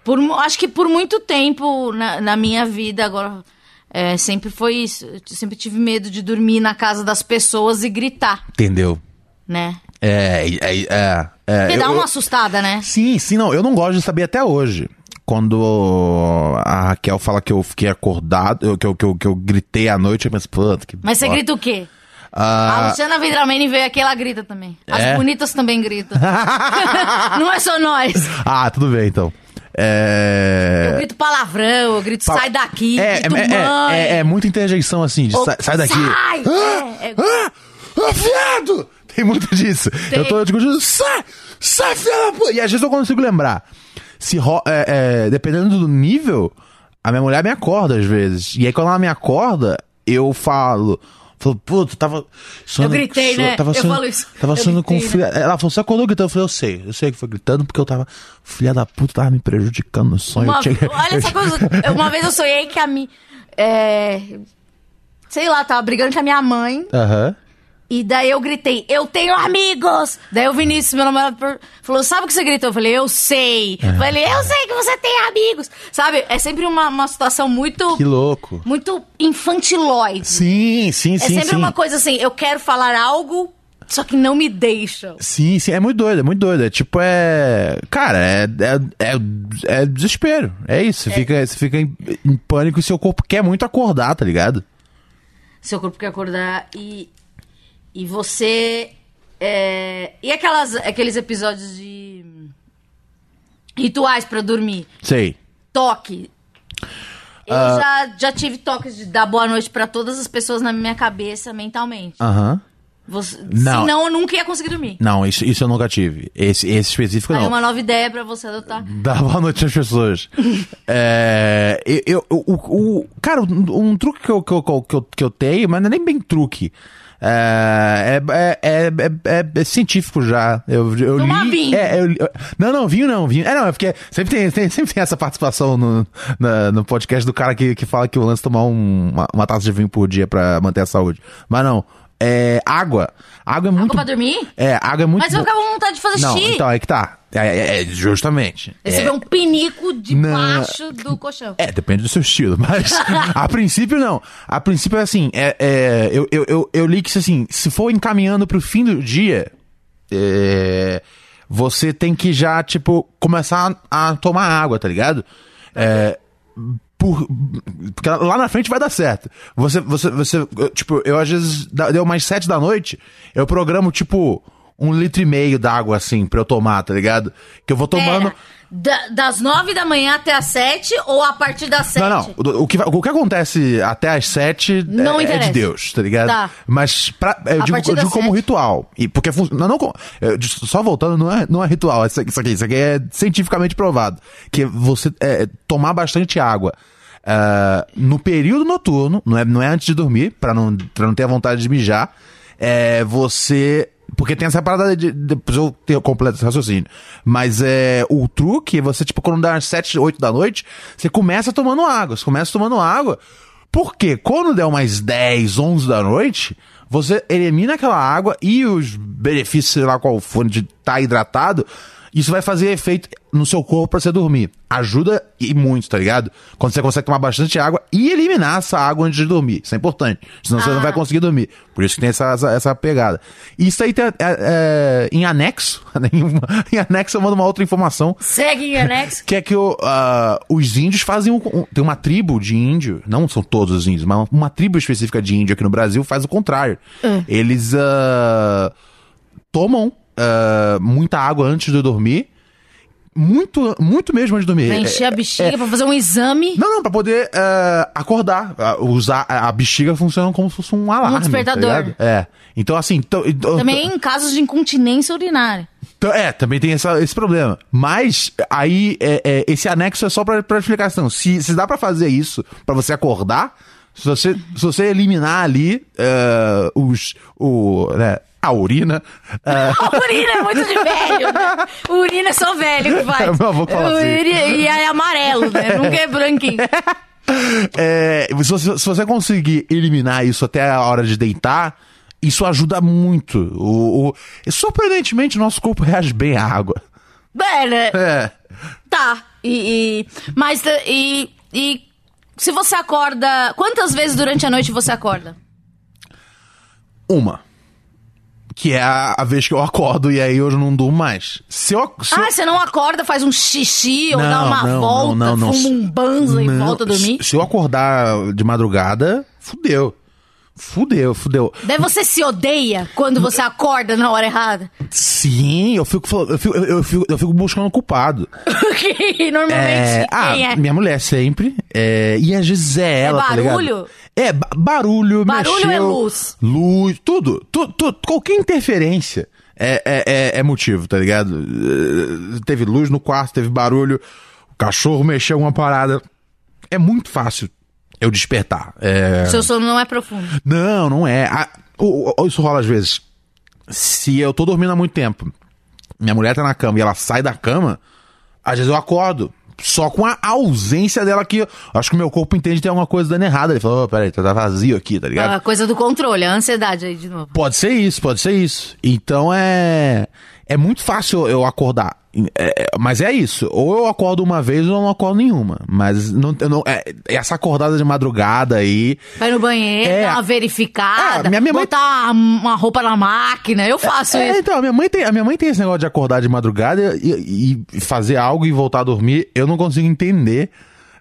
por, acho que por muito tempo na, na minha vida, agora. é, sempre foi isso. Eu sempre tive medo de dormir na casa das pessoas e gritar, Entendeu? né? É, é, é. é Porque eu- dá eu- uma assustada, né? Sim, sim, não. Eu não gosto de saber até hoje. Quando a Raquel fala que eu fiquei acordado, eu- que eu, que eu, que eu gritei à noite, eu penso, puta, que. Mas você grita o quê? Ah, A Luciana Vidramene veio aqui, ela grita também. As É? bonitas também gritam. Não é só nós. ah, tudo bem então. Eu É. grito palavrão, eu grito Pa- sai daqui, é, grito é, é, é, é muita interjeição assim, de Ou sai, sai daqui. sai! Ah, É, é- ah, ah, viado! Tem muito disso. Tem. Eu tô discutindo, sai! Sai, filha da puta! E às vezes eu consigo lembrar. Se é, é, dependendo do nível, a minha mulher me acorda às vezes. E aí quando ela me acorda, eu falo. Falou, puta, tava. Sonhando, Eu gritei, né? Tava Eu falo isso. Tava Eu sonhando com gritei, filha. Ela falou, você acordou gritando? Eu falei, eu sei, eu sei que foi gritando porque eu tava. Filha da puta, tava me prejudicando no sonho. Uma- tinha- olha essa coisa. Uma vez eu sonhei que a minha. É, sei lá, tava brigando com a minha mãe. Aham. E daí eu gritei, eu tenho amigos! Daí o Vinícius, meu namorado, falou, sabe o que você gritou? Eu falei, eu sei. É. Eu falei, eu sei que você tem amigos. Sabe, é sempre uma, uma situação muito... Que louco. Muito infantilóide. Sim, sim, é sim, sempre sim. uma coisa assim, eu quero falar algo, só que não me deixam. Sim, sim, é muito doido, é muito doido. É tipo, é. Cara, é. É, é, é desespero. É isso. Você, Fica, você fica em, em pânico e seu corpo quer muito acordar, tá ligado? Seu corpo quer acordar e... E você... é, E aquelas, aqueles episódios de... Rituais pra dormir. Sei. toque. Eu Ah. já, já tive toques de dar boa noite pra todas as pessoas na minha cabeça mentalmente. Aham. Você, Não. Senão eu nunca ia conseguir dormir. Não, isso, isso eu nunca tive. Esse, esse específico Aí não. uma nova ideia pra você adotar. Dá boa noite às pessoas. é, eu, eu- o, o- cara, um, um truque que eu, que, eu, que, eu, que eu tenho, mas não é nem bem truque. É, é, é, é, é- é científico já. Eu, eu Tomar vinho. É, não, não, vinho não. Vinho, é, não, é porque sempre tem, sempre tem essa participação no, no podcast do cara que, que fala que o lance é tomar um- uma, uma taça de vinho por dia pra manter a saúde. Mas não. É, água. Água é muito. pra dormir? É, água é muito. Mas eu ficava com vontade de fazer Não, xixi. então, é que tá. É, é- é, justamente. Você É. vê um pinico debaixo do colchão. É, depende do seu estilo, mas a princípio não. A princípio é assim, é, é, eu, eu, eu, eu li que assim, se for encaminhando pro fim do dia, é, você tem que já, tipo, começar a, a tomar água, tá ligado? É, por, porque lá na frente vai dar certo. Você, você, você, eu, tipo, eu às vezes, deu mais sete da noite, eu programo, tipo, um litro e meio d'água, assim, pra eu tomar, tá ligado? Que eu vou tomando... Pera, da- das nove da manhã até as sete ou a partir das sete? Não, não. O, o que, o que acontece até as sete Não é, é de. Deus, tá ligado? Tá. Mas pra, eu, A digo, eu digo como sete. ritual. E porque não, não, só voltando, não é, não é ritual. Isso aqui, isso aqui, isso aqui é cientificamente provado. Que você é, tomar bastante água. Ah, no período noturno, não é, não é antes de dormir, pra não, pra não ter a vontade de mijar, é você. Porque tem essa parada de. Depois eu ter completo esse raciocínio. Mas é. O truque é você, tipo, quando dá umas 7, 8 da noite, você começa tomando água. Você começa tomando água. Porque quando der umas 10, 11 da noite, você elimina aquela água e os benefícios, sei lá qual for, de estar hidratado, isso vai fazer efeito no seu corpo pra você dormir. Ajuda e muito, tá ligado? Quando você consegue tomar bastante água e eliminar essa água antes de dormir. Isso é importante. Senão você Ah. não vai conseguir dormir. Por isso que tem essa, essa, essa pegada. Isso aí tem, é, é, em anexo, em, uma- em anexo eu mando uma outra informação Segue em anexo. que é que o, ah, os índios fazem um, um- Tem uma tribo de índio, não são todos os índios, mas uma tribo específica de índio aqui no Brasil faz o contrário. Eles ah, tomam ah, muita água antes de dormir. Muito, muito mesmo antes de dormir. Pra encher a bexiga, pra fazer um exame. Não, não, pra poder ah, acordar. Ah, usar a, bexiga funciona como se fosse um alarme. despertador. tá é. Então, assim. então- então- Também em casos de incontinência urinária. então, É, também tem essa- esse problema. Mas aí é, é, esse anexo é só pra, pra explicação. Se, se dá pra fazer isso pra você acordar, se você, se você eliminar ali é, os, o, né, a urina. é, A urina é muito de velho, né? Urina é só velho que faz. Meu avô fala assim. Urina- E é amarelo, né? Nunca é branquinho. é, se, você, se você conseguir eliminar isso até a hora de deitar, isso ajuda muito. O, o- surpreendentemente, o nosso corpo reage bem à água. É, né? É. Tá. E, e- mas e, e se você acorda, quantas vezes durante a noite você acorda? Uma. Que é a, a vez que eu acordo e aí eu não durmo mais. Se eu, se eu- Ah, você não acorda, faz um xixi ou Não, dá uma não, volta, não, não, não. fuma um banzo e volta a dormir? Se, se eu acordar de madrugada, fudeu. Fudeu, fudeu. Daí você se odeia quando você acorda na hora errada. Sim, eu fico, eu fico, eu, fico, eu fico buscando culpado. que normalmente É, ah, quem é? minha mulher sempre. é, e às vezes é ela, tá ligado? barulho? É, ba- barulho, Barulho mexeu, é luz? Luz, tudo. Tu, tu- qualquer interferência é, é, é, é motivo, tá ligado? Teve luz no quarto, teve barulho, o cachorro mexeu uma parada. É muito fácil eu despertar. É... Seu sono não é profundo. Não, não é. Ah, o- o- isso rola às vezes. Se eu tô dormindo há muito tempo, minha mulher tá na cama e ela sai da cama, às vezes eu acordo. Só com a ausência dela aqui. Eu Acho que o meu corpo entende que tem alguma coisa dando errado. Ele falou, oh, peraí, tá vazio aqui, tá ligado? A coisa do controle, a ansiedade aí de novo. Pode ser isso, pode ser isso. Então é. É muito fácil eu acordar. É, é, mas é isso. Ou eu acordo uma vez ou eu não acordo nenhuma. Mas não, eu não, é, essa acordada de madrugada aí. Vai no banheiro, É. dá uma verificada, É, minha- minha mãe- botar uma roupa na máquina. Eu faço É, isso. então, a minha, mãe tem, a minha mãe tem esse negócio de acordar de madrugada e, e fazer algo e voltar a dormir. Eu não consigo entender.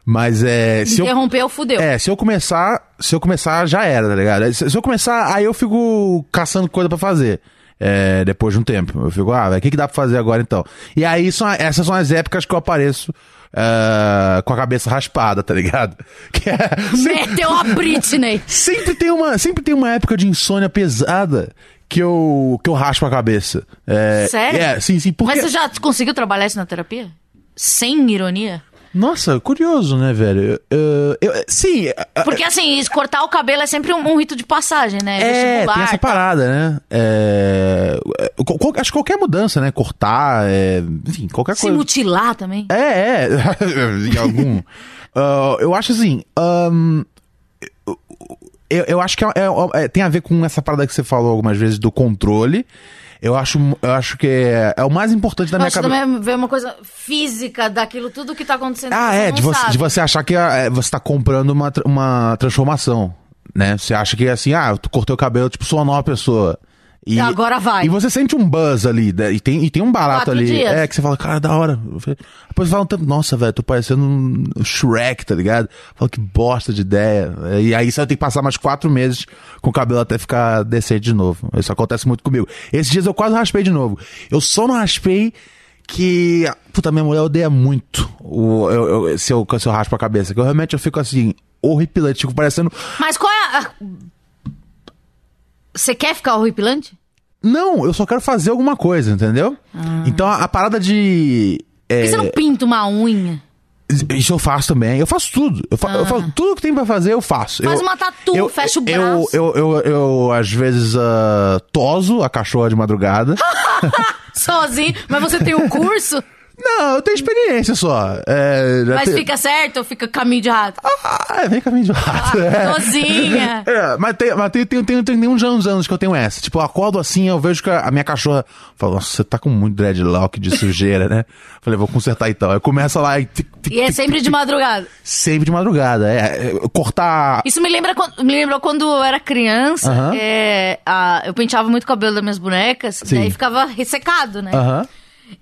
Mas é. Se eu, Interrompeu, fudeu. é, se eu começar. Se eu começar, já era, tá ligado? Se, se eu começar, aí eu fico caçando coisa pra fazer. É, depois de um tempo. Eu fico, ah, o que, que dá pra fazer agora então? E aí são, essas são as épocas que eu apareço é, com a cabeça raspada, tá ligado? Que é, Meteu a Britney. Sempre tem uma, sempre tem uma época de insônia pesada que eu, que eu raspo a cabeça. É, Sério? É, sim, sim. Porque... Mas você já conseguiu trabalhar isso na terapia? Sem ironia? Nossa, curioso, né, velho? Eu- eu- sim, Porque assim, cortar o cabelo é sempre um, um rito de passagem, né? é, tem essa parada, né? É, é, qual- acho que qualquer mudança, né? Cortar, é, enfim, qualquer Se coisa. mutilar também. É, é. em algum. Ah, eu acho assim. ahn, eu, eu acho que é- é- é- tem a ver com essa parada que você falou algumas vezes do controle. Eu acho, eu acho que é, é o mais importante da Eu minha cabeça. também ver uma coisa física daquilo, tudo que tá acontecendo. Ah, é, de você, de você achar que é, você tá comprando uma, uma transformação, né? Você acha que é assim, ah, eu cortei o cabelo, tipo, sou uma nova pessoa. E, Agora vai. E você sente um buzz ali, né? e tem, e tem um barato Quatro ali. dias. É, que você fala, cara, da hora. Depois fala, um tempo, nossa, velho, tô parecendo um Shrek, tá ligado? Fala, que bosta de ideia. E aí você ter que passar mais quatro meses com o cabelo até ficar decente de novo. Isso acontece muito comigo. Esses dias eu quase raspei de novo. Eu só não raspei que. Puta, minha mulher odeia muito o, eu, eu- se, eu, se eu raspo a cabeça. Que eu realmente eu fico assim, horripilante, fico parecendo. Mas qual é a... Você quer ficar horripilante? Não, eu só quero fazer alguma coisa, entendeu? Então a, a parada de. Por é, que você não pinta uma unha? Isso eu faço também. Eu faço tudo. Eu, fa- eu faço tudo que tem pra fazer, eu faço. Faz eu, uma tatu, fecha o braço. Eu, eu, eu, eu, às vezes, ah, toso a cachorra de madrugada. Sozinho, mas você tem um curso, Não, eu tenho experiência só. É, mas te- fica certo ou fica caminho de rato? Ah, vem caminho de rato. é. Sozinha. É, mas tem, mas tem, tem, tem, tem uns anos, anos que eu tenho essa. Tipo, eu acordo assim, eu vejo que a a minha cachorra fala, nossa, você tá com muito dreadlock de sujeira, né? Falei, vou consertar então. Aí começa lá e, tic, tic, E é sempre tic, de madrugada. sempre de madrugada. É, é, cortar. Isso me lembra me lembrou quando eu era criança. Aham. é, a- eu penteava muito o cabelo das minhas bonecas, Sim. daí ficava ressecado, né? Aham.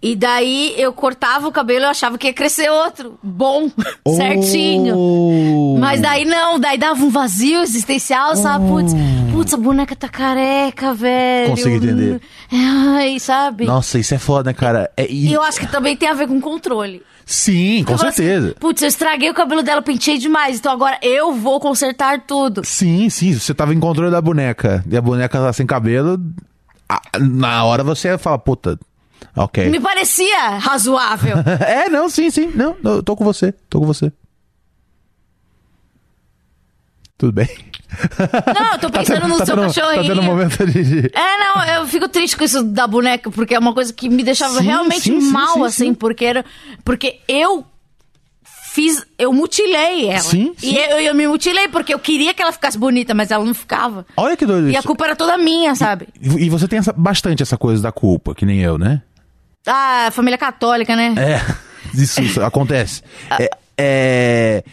E daí eu cortava o cabelo e eu achava que ia crescer outro. Bom, certinho. Oh. Mas daí não, daí dava um vazio existencial, sabe? Putz, putz, a boneca tá careca, velho. Consigo entender. Ai, sabe? Nossa, isso é foda, né, cara? É, e- eu acho que também tem a ver com controle. Sim, com falo assim, certeza. Putz, eu estraguei o cabelo dela, pentei demais, então agora eu vou consertar tudo. Sim, sim. Você tava em controle da boneca e a boneca tá sem cabelo. Na hora você fala, puta, ok. Me parecia razoável. É, não, sim, sim. Não, eu tô com você, tô com você. Tudo bem? Não, eu tô pensando no tá seu tendo, cachorrinho. Tá tendo um momento de. É, não, eu fico triste com isso da boneca, porque é uma coisa que me deixava Sim, realmente sim, mal, sim, assim, sim. porque era. Porque eu fiz. Eu mutilei ela. Sim. E eu, eu me mutilei porque eu queria que ela ficasse bonita, mas ela não ficava. Olha que doido E a isso. culpa era toda minha, sabe? E e você tem essa- bastante essa coisa da culpa, que nem eu, né? Ah, família católica, né? É, isso, isso acontece. É, é,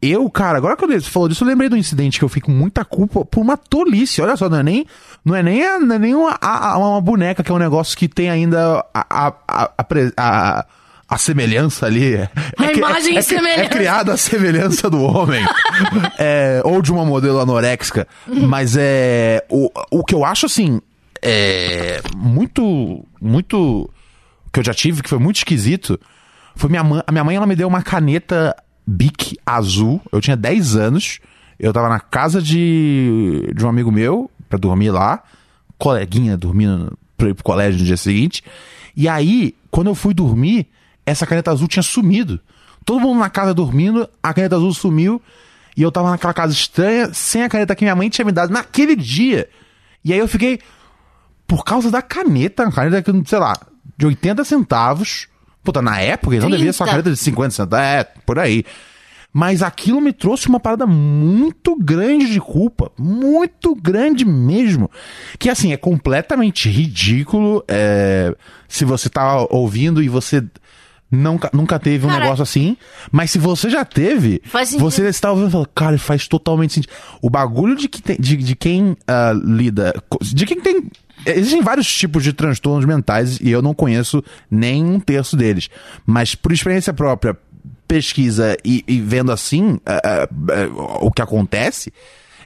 eu, cara, agora que você falou disso, eu lembrei do incidente que eu fico com muita culpa por uma tolice. Olha só, não é nem, não é nem, a- não é nem uma, a- uma boneca, que é um negócio que tem ainda a, a, a, a semelhança ali. É A que- imagem é, é, semelhança. É criada a semelhança do homem. É, ou de uma modelo anoréxica. Mas é. O, o que eu acho assim. É. Muito. Muito. Que eu já tive, que foi muito esquisito. Foi minha mãe. A minha mãe ela me deu uma caneta Bic azul. Eu tinha 10 anos. Eu tava na casa de, de um amigo meu, pra dormir lá. Coleguinha dormindo pra ir pro colégio no dia seguinte. E aí, quando eu fui dormir, essa caneta azul tinha sumido. Todo mundo na casa dormindo, a caneta azul sumiu. E eu tava naquela casa estranha, sem a caneta que minha mãe tinha me dado naquele dia. E aí eu fiquei, por causa da caneta, caneta que, sei lá, de 80 centavos. Puta, na época, não devia ser uma 30. caneta de 50 centavos. É, por aí. Mas aquilo me trouxe uma parada muito grande de culpa. Muito grande mesmo. Que, assim, é completamente ridículo. é, se você tá ouvindo e você nunca, nunca teve um Cara, negócio assim. Mas se você já teve, você está ouvindo e fala, cara, faz totalmente sentido. O bagulho de, que tem- de, de quem ah, lida. De quem tem. Existem vários tipos de transtornos mentais e eu não conheço nem um terço deles. Mas por experiência própria, pesquisa e, e vendo assim ah, ah, ah, o que acontece,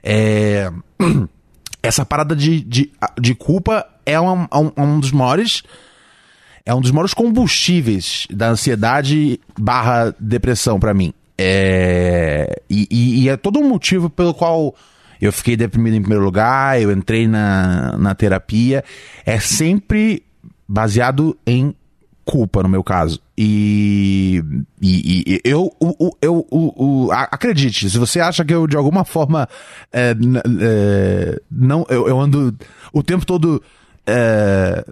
é. Essa parada de, de, de culpa é um, um, um dos maiores é um dos maiores combustíveis da ansiedade barra depressão pra mim. É... E, e- e é todo um motivo pelo qual eu fiquei deprimido em primeiro lugar, eu entrei na, na terapia. É sempre baseado em culpa, no meu caso. E, e- e eu, eu o- a- acredite, se você acha que eu de alguma forma é, é, não, eu, eu ando o tempo todo é,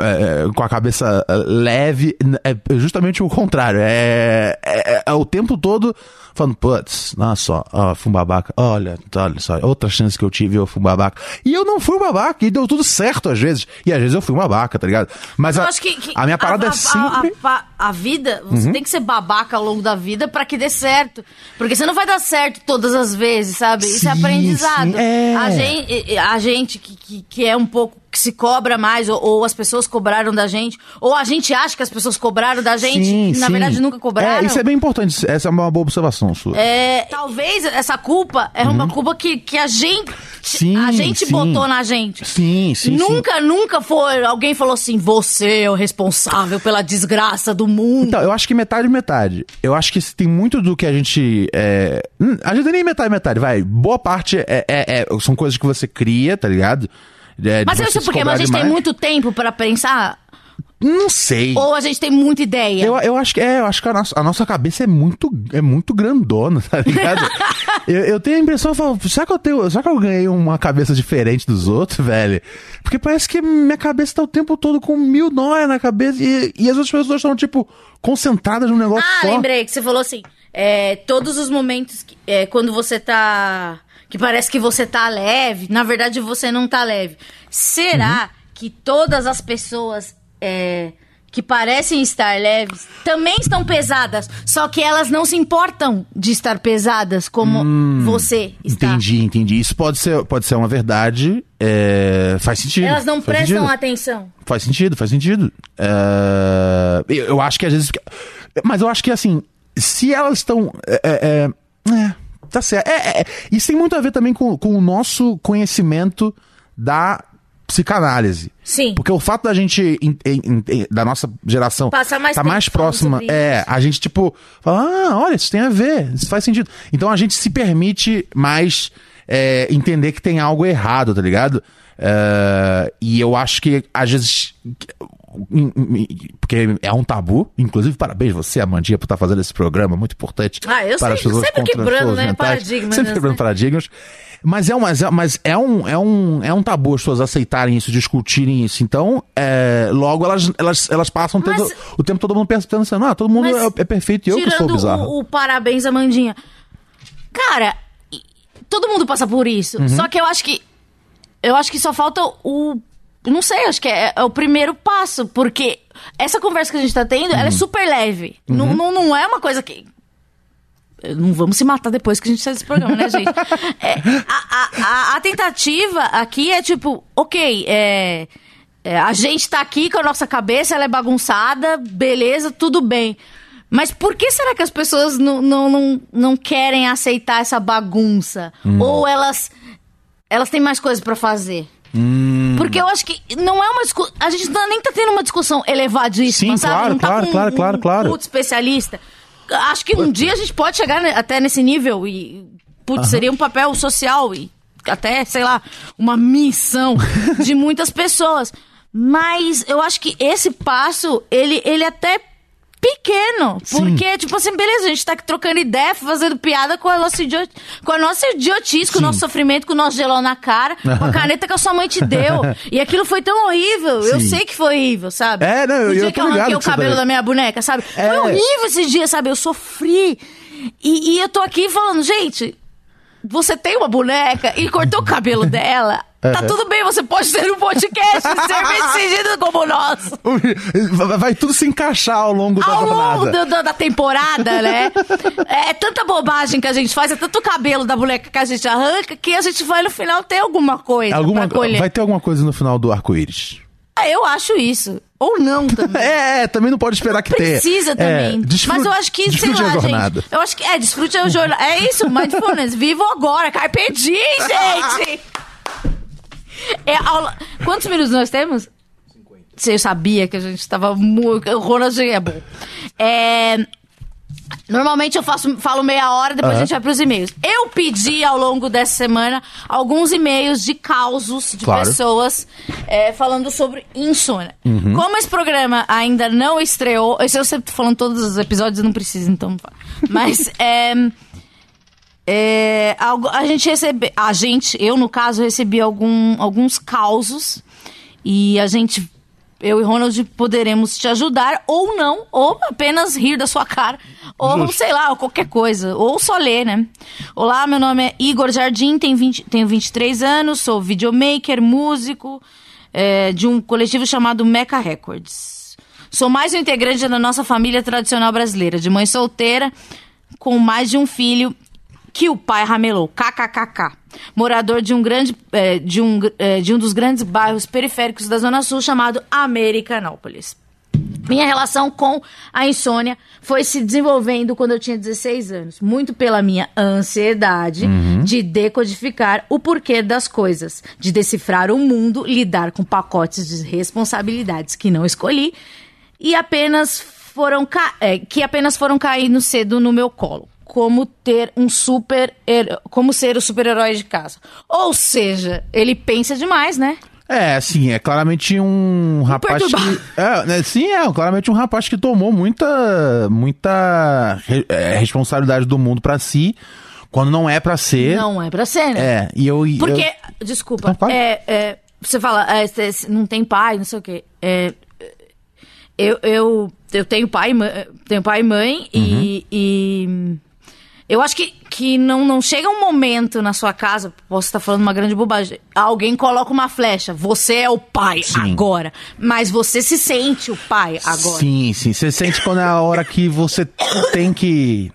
é, com a cabeça é, leve, é justamente o contrário. É, é, o tempo todo falando, putz, nossa só, ó, fui um babaca, olha, olha só, outra chance que eu tive, eu fui um babaca. E eu não fui um babaca, e deu tudo certo às vezes. E às vezes eu fui um babaca, tá ligado? Mas Eu a, acho que, que a minha parada a, é sempre. A, a- a vida, você tem que ser babaca ao longo da vida pra que dê certo. Porque você não vai dar certo todas as vezes, sabe? Isso é Sim, aprendizado. sim, é. A gente, a gente que, que, que é um pouco. Que se cobra mais, ou, ou as pessoas cobraram da gente, ou a gente acha que as pessoas cobraram da gente, Sim, e na sim. verdade nunca cobraram. É, isso é bem importante. Essa é uma boa observação sua. É, talvez essa culpa é uma culpa que, que a gente, Uhum. Sim, a gente botou na gente. Sim, sim, sim. nunca, nunca foi. Alguém falou assim: você é o responsável pela desgraça do mundo. Então, eu acho que metade metade. Eu acho que tem muito do que a gente. É... hum, A gente nem metade metade, vai. Boa parte é, é- é- são coisas que você cria, tá ligado? É, Mas eu sei se por quê, cobrar mas a gente tem demais. muito tempo pra pensar, Não sei. ou a gente tem muita ideia. Eu, eu acho que é, eu acho que a nossa, a nossa cabeça é muito, é muito grandona, tá ligado? eu, eu tenho a impressão, eu falo, será que eu tenho, será que eu ganhei uma cabeça diferente dos outros, velho? Porque parece que minha cabeça tá o tempo todo com mil nóia na cabeça e, e as outras pessoas estão, tipo, concentradas num negócio Ah, só. lembrei que você falou assim: é, todos os momentos que, é, quando você tá. Que parece que você tá leve, na verdade você não tá leve. Será Uhum. que todas as pessoas é, que parecem estar leves também estão pesadas, só que elas não se importam de estar pesadas como você está? Hum, Entendi, entendi. Isso pode ser, pode ser uma verdade. é, faz sentido. Elas não prestam sentido. atenção. Faz sentido, faz sentido. É, eu, eu acho que às vezes. Mas eu acho que assim, se elas estão. É, é, é, tá certo. É, é, isso tem muito a ver também com, com o nosso conhecimento da psicanálise. Sim. Porque o fato da gente, da nossa geração, Passar mais tá mais próxima, é, a gente, tipo, fala, ah, olha, isso tem a ver, isso faz sentido. Então a gente se permite mais é, entender que tem algo errado, tá ligado? É, e eu acho que, às vezes, porque é um tabu, inclusive parabéns você, Amandinha, por estar fazendo esse programa, muito importante. Ah, eu para as sempre- quebrando, né, paradigmas, Sempre né? quebrando paradigmas. Mas é um, mas é, mas é um, é um, é um tabu as pessoas aceitarem isso, discutirem isso. Então, é, logo elas, elas, elas passam tendo, Mas- o tempo todo mundo pensando assim, ah, todo mundo é, é perfeito e eu que sou bizarro. o, o parabéns, Amandinha. Cara, todo mundo passa por isso. Uhum. Só que eu acho que. Eu acho que só falta o. Não sei, acho que é, é o primeiro passo. Porque essa conversa que a gente tá tendo, Uhum. ela é super leve. Não, não, não é uma coisa que. Não vamos se matar depois que a gente sai desse programa, né, gente? É, a, a- a- tentativa aqui é tipo, ok, é, é, a gente tá aqui com a nossa cabeça, ela é bagunçada, beleza, tudo bem. Mas por que será que as pessoas não, não, não, não querem aceitar essa bagunça? Ou elas, elas têm mais coisas pra fazer? Porque eu acho que não é uma discussão. A gente não- nem tá tendo uma discussão elevadíssima, Sim, sabe? claro, não tá claro, com claro, um, claro, um claro. puto especialista. Acho que um dia a gente pode chegar até nesse nível e. Putz, seria um papel social e até, sei lá, uma missão de muitas pessoas. Mas eu acho que esse passo, ele, ele até pequeno. Porque, tipo assim, beleza, a gente tá aqui trocando ideia, fazendo piada com a nossa, idiot... com a nossa idiotice, com o nosso sofrimento, com o nosso gelão na cara, com a caneta que a sua mãe te deu. E aquilo foi tão horrível. Eu Sim. sei que foi horrível, sabe? É, não, o eu- dia eu que eu arranquei o você cabelo tá- da minha boneca, sabe? É. Foi horrível esse dia, sabe? Eu sofri. E, e eu tô aqui falando, gente, você tem uma boneca e cortou o cabelo dela. Tá tudo bem, você pode ter um podcast ser decidido como nós. Vai- Vai tudo se encaixar ao longo da Ao longo jornada. do- do- da temporada, né? É tanta bobagem que a gente faz, é tanto cabelo da boneca que a gente arranca, que a gente vai no final ter alguma coisa Alguma, pra colher. vai ter alguma coisa no final do arco-íris. Ah, Eu acho isso. Ou não também. É, é, também não pode esperar que tenha. Precisa também. É, Mas eu acho que, sei lá, a jornada. gente. Eu acho que. É, desfrute a jornada. É isso, mindfulness. Vivo agora. Carpe diem, gente! É aula... Quantos minutos nós temos? 50. Eu sabia que a gente tava muito. O Ronald é bom. É. Normalmente eu faço, falo meia hora, depois a gente vai pros e-mails. Eu pedi ao longo dessa semana alguns e-mails de causos de Claro. pessoas é, falando sobre insônia. Uhum. Como esse programa ainda não estreou, eu sempre tô falando todos os episódios, não precisa, então. Mas é, é, a gente recebe. A gente, eu no caso, recebi algum, alguns causos e a gente. Eu e Ronald poderemos te ajudar ou não, ou apenas rir da sua cara, ou Justo. sei lá, ou qualquer coisa, ou só ler, né? Olá, meu nome é Igor Jardim, tenho, 20, tenho 23 anos, sou videomaker, músico é, de um coletivo chamado Mecha Records. Sou mais um integrante da nossa família tradicional brasileira, de mãe solteira, com mais de um filho que o pai ramelou, kkkk. Morador de um grande, eh, de, um, eh, de um dos grandes bairros periféricos da Zona Sul, chamado Americanópolis. Minha relação com a insônia foi se desenvolvendo quando eu tinha 16 anos, muito pela minha ansiedade de decodificar o porquê das coisas, de decifrar o mundo, lidar com pacotes de responsabilidades que não escolhi e apenas foram é, que apenas foram caindo cedo no meu colo. Como ter um super. Como ser o super-herói de casa. Ou seja, ele pensa demais, né? É, assim, é claramente um rapaz que. É, né, sim, é claramente um rapaz que tomou muita. muita é, responsabilidade do mundo pra si, quando não é pra ser. Não é pra ser, né? É, e eu. Porque, eu- desculpa, Não, fala. é, é, você fala, é, não tem pai, não sei o quê. É, eu, eu, eu tenho pai, e mãe- tenho pai e mãe Uhum. e, e eu acho que, que não, não chega um momento na sua casa, posso estar falando uma grande bobagem, alguém coloca uma flecha, você é o pai Sim. agora, mas você se sente o pai agora. Sim, sim. Você sente quando é a hora que você tem que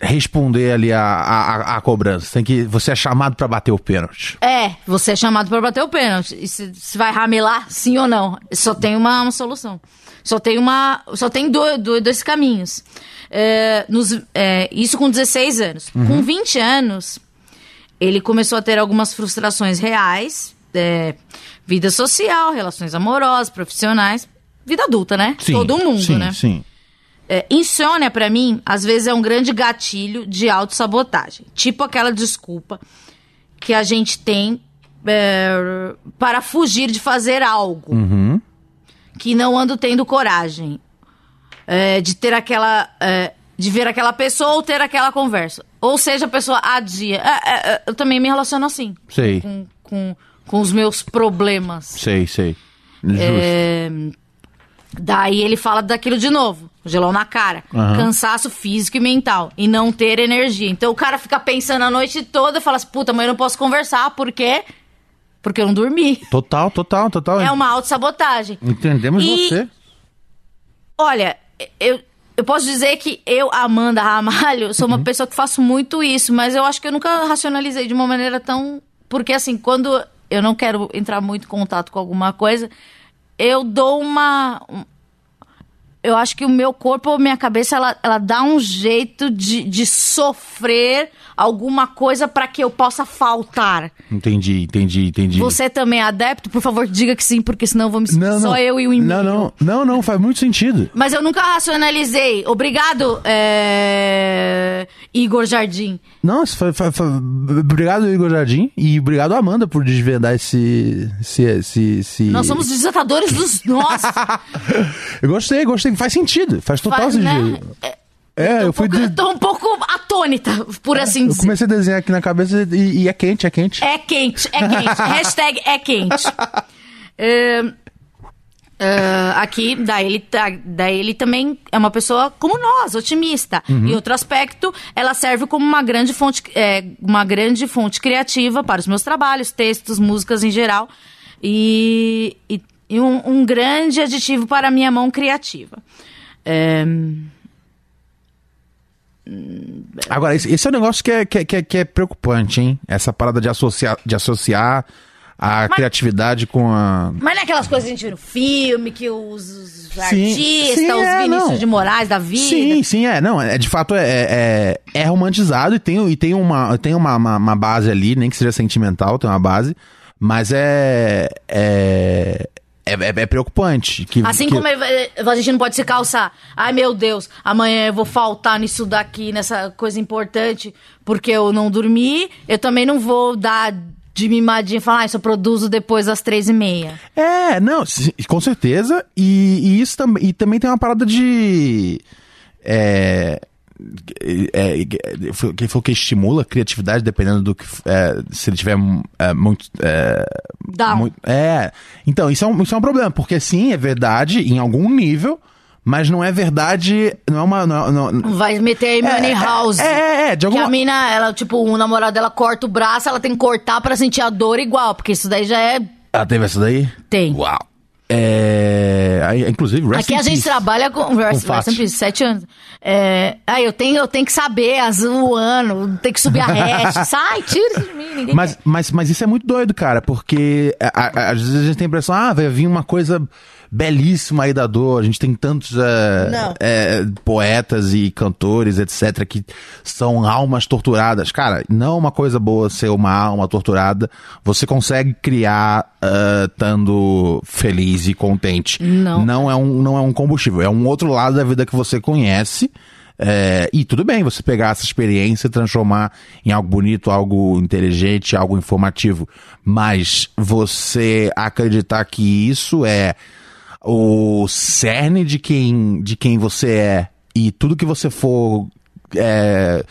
responder ali a, a, a- cobrança. Tem que, você é chamado pra bater o pênalti. É, você é chamado pra bater o pênalti. E se, se vai ramelar, sim ou não? Só tem uma, uma solução. Só tem uma. Só tem dois, dois, dois caminhos. É, nos- é, isso com 16 anos. Com 20 anos, ele começou a ter algumas frustrações reais. é, vida social, relações amorosas, profissionais. Vida adulta, né? Sim, Todo mundo, sim, né? Sim. É, insônia, pra mim, às vezes é um grande gatilho de autossabotagem. Tipo aquela desculpa que a gente tem é, para fugir de fazer algo Uhum. Que não ando tendo coragem. É, de ter aquela. é, de ver aquela pessoa ou ter aquela conversa. Ou seja, a pessoa adia. É, é, é, eu também me relaciono assim. Sei. Com, com, com os meus problemas. Sei, sei. Justo. É, Daí ele fala daquilo de novo. Gelão na cara. Aham. Cansaço físico e mental. E não ter energia. Então o cara fica pensando a noite toda e fala assim: puta, mas eu não posso conversar. Por quê? Porque eu não dormi. Total, total, total. É uma autossabotagem. Entendemos E- você. Olha, eu, eu posso dizer que eu, Amanda Ramalho, sou Uhum. uma pessoa que faço muito isso, mas eu acho que eu nunca racionalizei de uma maneira tão. Porque assim, quando eu não quero entrar muito em contato com alguma coisa, eu dou uma. Eu acho que o meu corpo ou minha cabeça, ela, ela dá um jeito de, de sofrer alguma coisa para que eu possa faltar. Entendi, entendi, entendi. Você também é adepto? Por favor, diga que sim, porque senão eu vou me Não, só não. eu e o e-mail. Não, não, não, não, faz muito sentido. Mas eu nunca racionalizei. Obrigado, é, Igor Jardim. Não, foi, foi- foi- obrigado, Igor Jardim, e obrigado, Amanda, por desvendar esse. esse, esse, esse... Nós somos desatadores dos nós. Eu gostei, gostei. Faz sentido, faz total Faz, sentido. né? É, eu Um fui. pouco- de- eu tô um pouco atônita, por assim Eu dizer. comecei a desenhar aqui na cabeça e, e é quente, é quente. É quente, é quente. Hashtag é quente. É, é, aqui, daí ele, tá- daí ele também é uma pessoa como nós, otimista. Em outro aspecto, ela serve como uma grande fonte, é, uma grande fonte criativa para os meus trabalhos, textos, músicas em geral. E, e- e um, um grande aditivo para a minha mão criativa. É, Agora, esse, é um negócio que é, que, é- que é, que é preocupante, hein? Essa parada de associar, de associar a criatividade com a. Mas não é aquelas coisas que a gente vê no filme, que os, os Sim, artistas, sim, os é, Vinícius não. de Moraes da vida. Sim, sim, é. Não, é, de fato é, é, é romantizado e tem, e tem, uma, tem uma, uma, uma base ali, nem que seja sentimental, tem uma base, mas é. É, é, é- é preocupante. Que, Assim que- como eh, a gente não pode se calçar. Ai, meu Deus, amanhã eu vou faltar nisso daqui, nessa coisa importante, porque eu não dormi. Eu também não vou dar de mimadinha e falar, ah, isso eu produzo depois das três e meia. É, não, com certeza. E, e isso também, e também tem uma parada de. É, é, é, que falou que estimula a criatividade, dependendo do que. é, se ele tiver é, muito. É, muito- é. Então, isso é, um, isso é um problema, porque sim, é verdade em algum nível, mas não é verdade. Não é uma. Não, não- Vai meter a Money House. é, é, é, de Que alguma a mina, ela, tipo, o namorado dela corta o braço, ela tem que cortar pra sentir a dor igual, porque isso daí já é. Ela teve essa daí? Tem. Uau. É. Inclusive, rest Aqui a gente peace. trabalha com. Rest, Com rest in peace, sete anos. É, aí eu tenho, eu tenho que saber as, o ano, tem que subir a hash. Sai, tira isso de mim, Mas, mas, mas isso é muito doido, cara, porque a- a- às vezes a gente tem a impressão, ah, vai vir uma coisa belíssima aí da dor. A gente tem tantos é, é, poetas e cantores, etc., que são almas torturadas. Cara, não é uma coisa boa ser uma alma torturada. Você consegue criar ah, estando feliz e contente. Não. Não é, um, não é um combustível, é um outro lado da vida que você conhece. É, e tudo bem você pegar essa experiência e transformar em algo bonito, algo inteligente, algo informativo. Mas você acreditar que isso é o cerne de quem, de quem você é e tudo que você for é,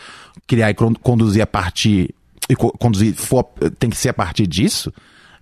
criar e con- conduzir a partir e co- conduzir for, tem que ser a partir disso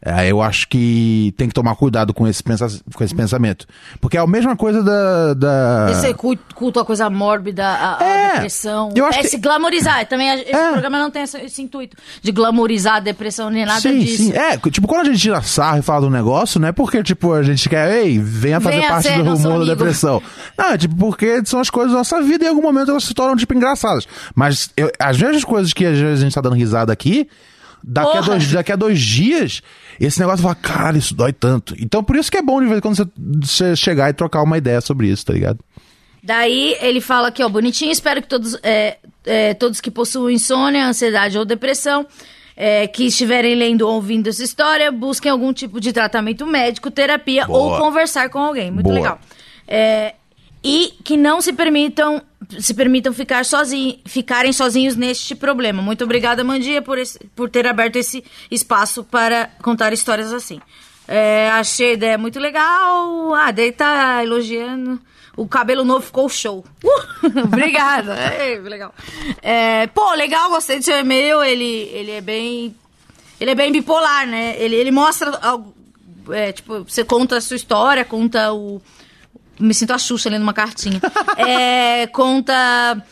é, eu acho que tem que tomar cuidado com esse, com esse pensamento porque é a mesma coisa da, da... Esse culto, a coisa mórbida, a, a É, depressão. eu acho é que- se glamorizar. Também a- esse É. programa não tem esse, esse intuito de glamorizar a depressão nem nada sim, disso. sim. É, tipo, quando a gente tira sarro e fala do negócio, não é porque, tipo, a gente quer, ei, venha fazer Venha parte do mundo da depressão. Não, é tipo, porque são as coisas da nossa vida e em algum momento elas se tornam, tipo, engraçadas. Mas eu, as mesmas coisas que às vezes a gente tá dando risada aqui, daqui a, dois, daqui a dois dias, esse negócio fala, cara, isso dói tanto. Então por isso que é bom de vez em quando você, você chegar e trocar uma ideia sobre isso, tá ligado? Daí ele fala aqui, ó, bonitinho, espero que todos, é, é, todos que possuem insônia, ansiedade ou depressão, é, que estiverem lendo ou ouvindo essa história, busquem algum tipo de tratamento médico, terapia Boa. ou conversar com alguém. Muito Boa. legal. É, e que não se permitam se permitam ficar sozinhos, ficarem sozinhos neste problema. Muito obrigada, Mandia, por, esse- por ter aberto esse espaço para contar histórias assim. É, achei a ideia muito legal. Ah, daí tá elogiando. O cabelo novo ficou show. Uh, obrigada. É, legal. É, pô, legal, gostei do seu e-mail. Ele, ele é bem. Ele é bem bipolar, né? Ele, ele mostra é, tipo, você conta a sua história, conta o. Me sinto a Xuxa lendo uma cartinha. É, conta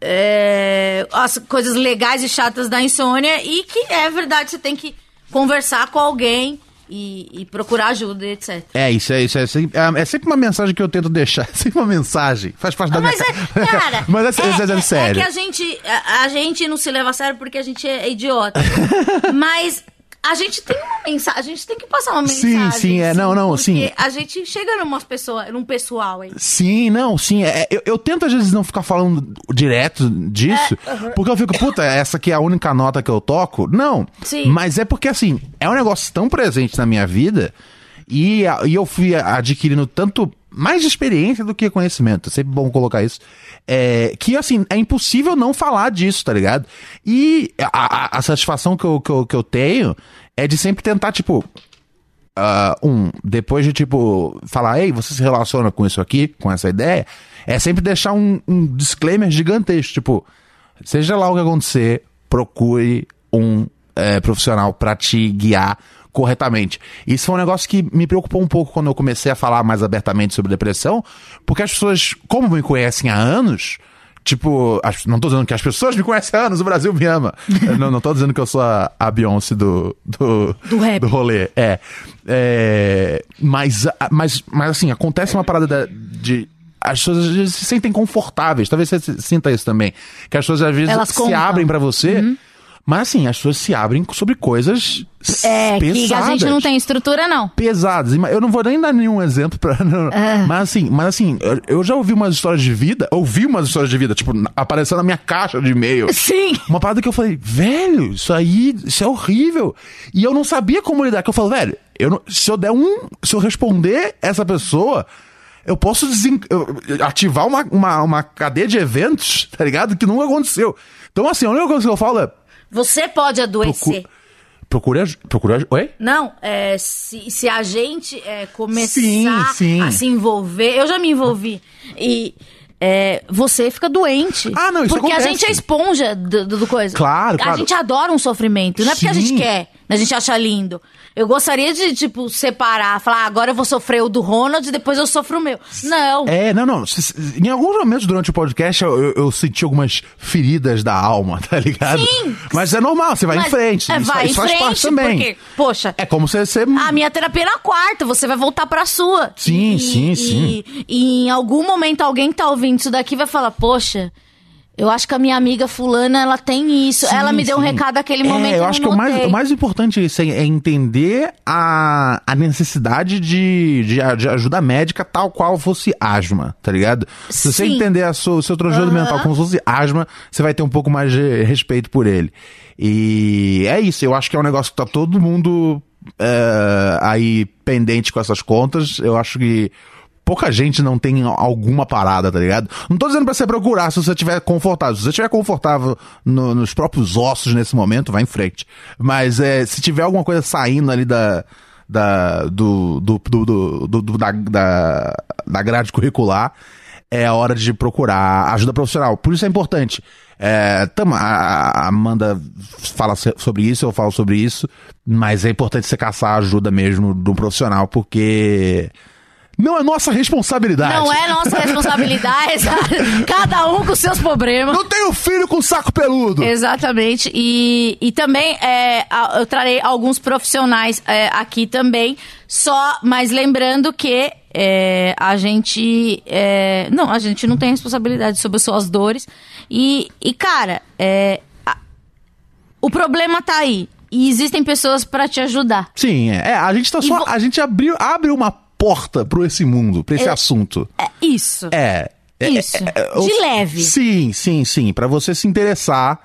é, as coisas legais e chatas da insônia e que é verdade, você tem que conversar com alguém e, e procurar ajuda, etc. É, isso é, isso é, sempre, é, é sempre uma mensagem que eu tento deixar. É sempre uma mensagem. Faz parte da Mas, minha é, cara, Mas é, é, é, sério. É que a gente, a, a gente não se leva a sério porque a gente é idiota. Mas a gente tem uma mensagem, a gente tem que passar uma Sim, mensagem. sim, é, não, não, porque sim. a gente chega numa pessoa, num pessoal aí. Sim, não, sim. é, eu, eu tento às vezes não ficar falando direto disso, É, porque eu fico, puta, essa aqui é a única nota que eu toco. Não. Sim. Mas é porque, assim, é um negócio tão presente na minha vida e, e eu fui adquirindo tanto mais experiência do que conhecimento. Sempre bom colocar isso. É, que, assim, é impossível não falar disso, tá ligado? E a, a- a satisfação que eu, que, eu, que eu tenho é de sempre tentar, tipo, ah, um, depois de tipo, falar, ei, você se relaciona com isso aqui, com essa ideia, é sempre deixar um, um disclaimer gigantesco, tipo, seja lá o que acontecer, procure um é, profissional pra te guiar corretamente. Isso foi um negócio que me preocupou um pouco quando eu comecei a falar mais abertamente sobre depressão, porque as pessoas, como me conhecem há anos, tipo, não tô dizendo que as pessoas me conhecem há anos, o Brasil me ama. Não, não tô dizendo que eu sou a, a Beyoncé do, do, Do rap. rolê. É. É, mas, mas, mas assim, acontece uma parada da- de. As pessoas às vezes se sentem confortáveis. Talvez você sinta isso também. Que as pessoas às vezes Elas se contam. abrem pra você. Mas assim, as pessoas se abrem sobre coisas É, pesadas que a gente não tem estrutura, não. pesadas. Eu não vou nem dar nenhum exemplo pra. não- Mas assim, mas assim, eu- já ouvi umas histórias de vida, ouvi umas histórias de vida, tipo, aparecendo na minha caixa de e-mail. Sim. Uma parada que eu falei, velho, isso aí, isso é horrível. E eu não sabia como lidar, que eu falo, velho, eu não- se eu der um. Se eu responder essa pessoa. Eu posso desen- ativar uma, uma, uma cadeia de eventos, tá ligado? Que nunca aconteceu. Então, assim, a única coisa que eu falo é. Você pode adoecer. Procu Procure. aj- Oi? Não, é, se, se a gente é, começar Sim, sim. a se envolver, eu já me envolvi, e é, você fica doente. Ah, não, isso Porque a acontece. gente é esponja do, do- coisa. Claro, A claro. gente adora um sofrimento, não é porque a gente quer, a gente acha lindo. Eu gostaria de, tipo, separar, falar, ah, agora eu vou sofrer o do Ronald e depois eu sofro o meu. Não. É, não, não. Em alguns momentos durante o podcast eu, eu- senti algumas feridas da alma, tá ligado? Sim. Mas é normal, você vai Mas- em frente. É, vai isso em faz frente, parte também. porque, poxa, É como você. você... A minha terapia é na quarta, você vai voltar pra sua. Sim, E- sim, e- sim. E em algum momento alguém que tá ouvindo isso daqui vai falar, poxa, eu acho que a minha amiga fulana, ela tem isso. Sim, ela me deu um sim. recado naquele É, momento. eu acho que o mais, o mais importante é isso, é entender a, a necessidade de, de, de ajuda médica tal qual fosse asma, tá ligado? Se você Sim. entender a sua- o seu transtorno mental como se fosse asma, você vai ter um pouco mais de respeito por ele. E é isso, eu acho que é um negócio que tá todo mundo é, aí pendente com essas contas. Eu acho que pouca gente não tem alguma parada, tá ligado? Não tô dizendo pra você procurar se você estiver confortável. Se você estiver confortável no- nos próprios ossos nesse momento, vai em frente. Mas é, se tiver alguma coisa saindo ali da. Da, do, do, do, do- do- da, da, da grade curricular, é a hora de procurar ajuda profissional. Por isso é importante. É, tamo- a, a Amanda fala sobre isso, eu falo sobre isso, mas é importante você caçar a ajuda mesmo de um profissional, porque não é nossa responsabilidade. Não é nossa responsabilidade. Cada um com seus problemas. Não tenho filho com saco peludo. Exatamente. E, e também é, eu trarei alguns profissionais é, aqui também. Só, mas lembrando que é, a gente. é, não, a gente não tem responsabilidade sobre as suas dores. E, e cara, é, a- o problema tá aí. E existem pessoas pra te ajudar. Sim, é. É, a gente tá só. vo- A gente abriu, abre uma porta pro esse mundo, pra esse É- assunto. É isso. É. é, Isso. é, é, De leve. Sim, sim, sim. Pra você se interessar.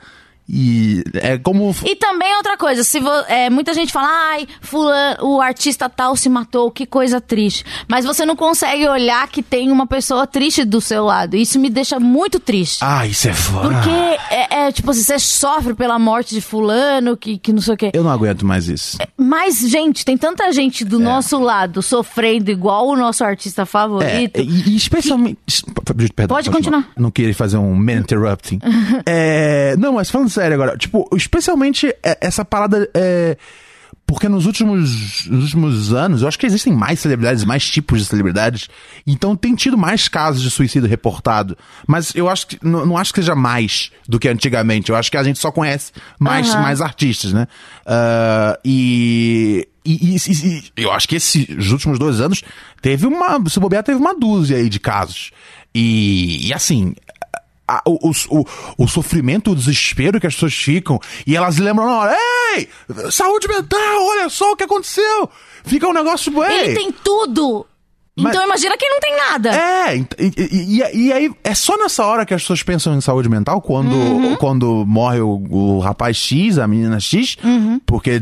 E é como. E também outra coisa, se vo- é, muita gente fala, ai, fulano, o artista tal se matou, que coisa triste. Mas você não consegue olhar que tem uma pessoa triste do seu lado. Isso me deixa muito triste. Ah, isso é foda. Porque é, é, tipo assim, você sofre pela morte de fulano, que, que não sei o quê. Eu não aguento mais isso. Mas, gente, tem tanta gente do nosso lado sofrendo igual o nosso artista É, favorito. e, e especialmente. Perdão, Pode continuar. Não queria fazer um man interrupting. é, não, mas falando sério agora, tipo, especialmente é, essa parada. É, porque nos últimos, nos últimos anos, eu acho que existem mais celebridades, mais tipos de celebridades. Então tem tido mais casos de suicídio reportado. Mas eu acho que. Não, não acho que seja mais do que antigamente. Eu acho que a gente só conhece mais, Aham. mais artistas, né? E. E, e- e- e eu acho que esses últimos dois anos teve uma. Se bobear, teve uma dúzia aí de casos. E, e assim. A- o, o, o, sofrimento, o desespero que as pessoas ficam, e elas lembram na hora, ei, saúde mental, olha só o que aconteceu. Fica um negócio ei. Ele tem tudo. Mas- Então imagina quem não tem nada. É, e, e- e- aí é só nessa hora que as pessoas pensam em saúde mental, quando, quando morre o, o rapaz X, a menina X, porque,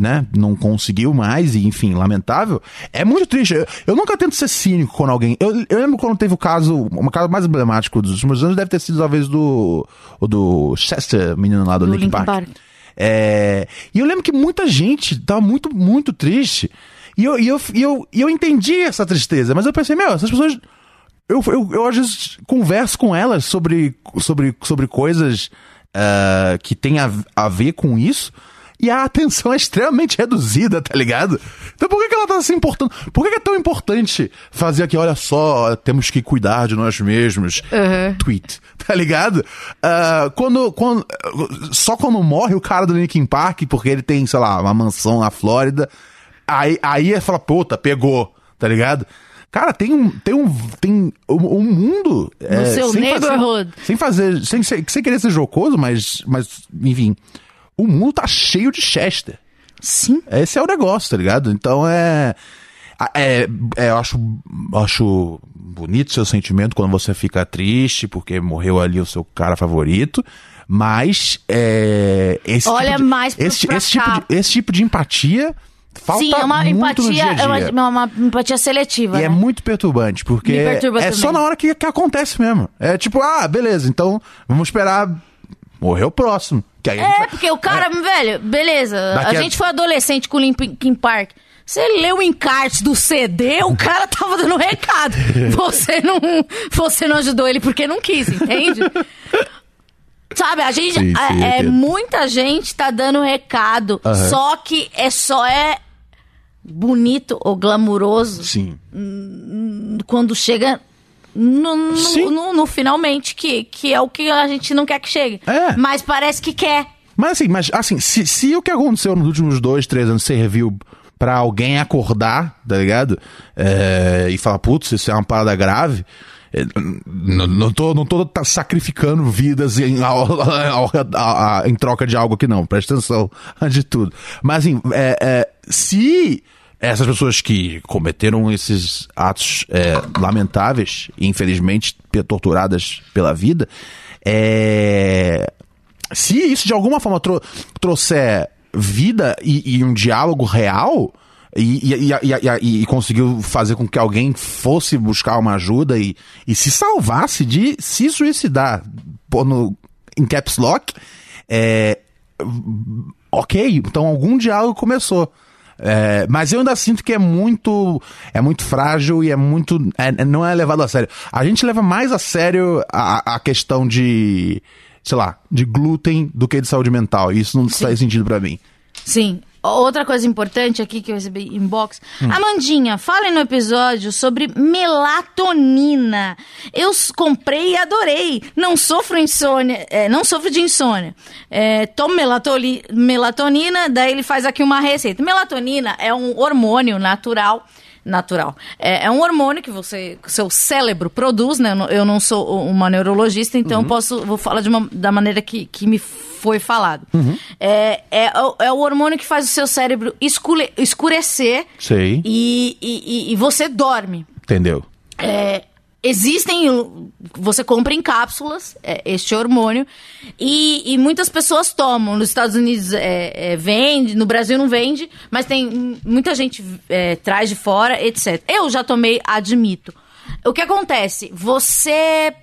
né, não conseguiu mais, e enfim, lamentável. É muito triste. Eu, eu nunca tento ser cínico quando alguém. Eu, eu lembro quando teve o caso, um caso mais emblemático dos últimos anos, deve ter sido talvez do. O do Chester, menino lá do, Do Linkin Linkin Park. Park. É, e eu lembro que muita gente tava muito, muito triste. E eu, e, eu, e, eu, e eu entendi essa tristeza, mas eu pensei, meu, essas pessoas. Eu, eu, eu às vezes converso com elas sobre, sobre, sobre coisas uh, que tem a, a ver com isso e a atenção é extremamente reduzida, tá ligado? Então por que, que ela tá se importando? Por que, que, é tão importante fazer aqui, olha só, temos que cuidar de nós mesmos? Uhum. Tweet, tá ligado? Uh, quando, quando, só quando morre o cara do Linkin Park, porque ele tem, sei lá, uma mansão na Flórida, aí, aí é fala, puta, pegou, tá ligado? Cara, tem um. Tem um. Tem um, mundo. No é, seu sem neighborhood. Fazer, sem fazer. Sem, sem, sem querer ser jocoso, mas. Mas, enfim o mundo tá cheio de Chester. Sim. Esse é o negócio, tá ligado? Então é. É, é, eu acho, acho bonito seu sentimento quando você fica triste porque morreu ali o seu cara favorito. Mas é, esse Olha tipo de, mais pro esse, pra esse, tipo de, esse tipo de empatia falta Sim, é uma empatia, no dia a dia. É uma, uma empatia seletiva. E né? é muito perturbante, porque é só na hora que, que acontece mesmo. É tipo, ah, beleza, então vamos esperar morrer o próximo. Que aí a É, vai- porque o cara, velho, beleza. Daqui a a- gente foi adolescente com o Linkin Park. Você leu o encarte do CD, o cara tava dando recado. Você não, você não ajudou ele porque não quis, entende? Sabe, a gente. Sim, sim, é, é, muita gente tá dando recado. Aham. Só que é só é bonito ou glamuroso Sim. quando chega no, no, no- no finalmente, que, que é o que a gente não quer que chegue. É. Mas parece que quer. Mas assim, mas assim, se, se o que aconteceu nos últimos dois, três anos serviu pra alguém acordar, tá ligado? É, e falar, putz, isso é uma parada grave. É, Não, tô, não tô sacrificando vidas em, a- a- em troca de algo aqui, não. Presta atenção de tudo. Mas assim, é, é, se essas pessoas que cometeram esses atos é, lamentáveis, infelizmente torturadas pela vida, é, se isso de alguma forma tro- trouxer vida e, e um diálogo real e, e, e, e- conseguiu fazer com que alguém fosse buscar uma ajuda e, e se salvasse de se suicidar pô, no, em caps lock, é, ok, então algum diálogo começou. É, mas eu ainda sinto que é muito é muito frágil e é muito é- não é levado a sério. A gente leva mais a sério a, a questão de sei lá de glúten do que de saúde mental. E isso não faz sentido pra mim. Sim. Outra coisa importante aqui que eu recebi inbox. Hum. Amandinha, fale no episódio sobre melatonina. Eu comprei e adorei. Não sofro insônia, é, não sofro de insônia. É, tomo melatoli- melatonina, daí ele faz aqui uma receita. Melatonina é um hormônio natural. Natural. É, é um hormônio que você, seu cérebro produz, né? Eu não, eu não sou uma neurologista, então posso vou falar de uma, da maneira que, que me foi falado. É, é, o- é o hormônio que faz o seu cérebro escure- escurecer Sei. e, e, e- e você dorme. Entendeu? É, existem, você compra em cápsulas é, este hormônio e, e muitas pessoas tomam. Nos Estados Unidos é, é, vende, no Brasil não vende, mas tem muita gente é, traz de fora, etc. Eu já tomei, admito. O que acontece? Você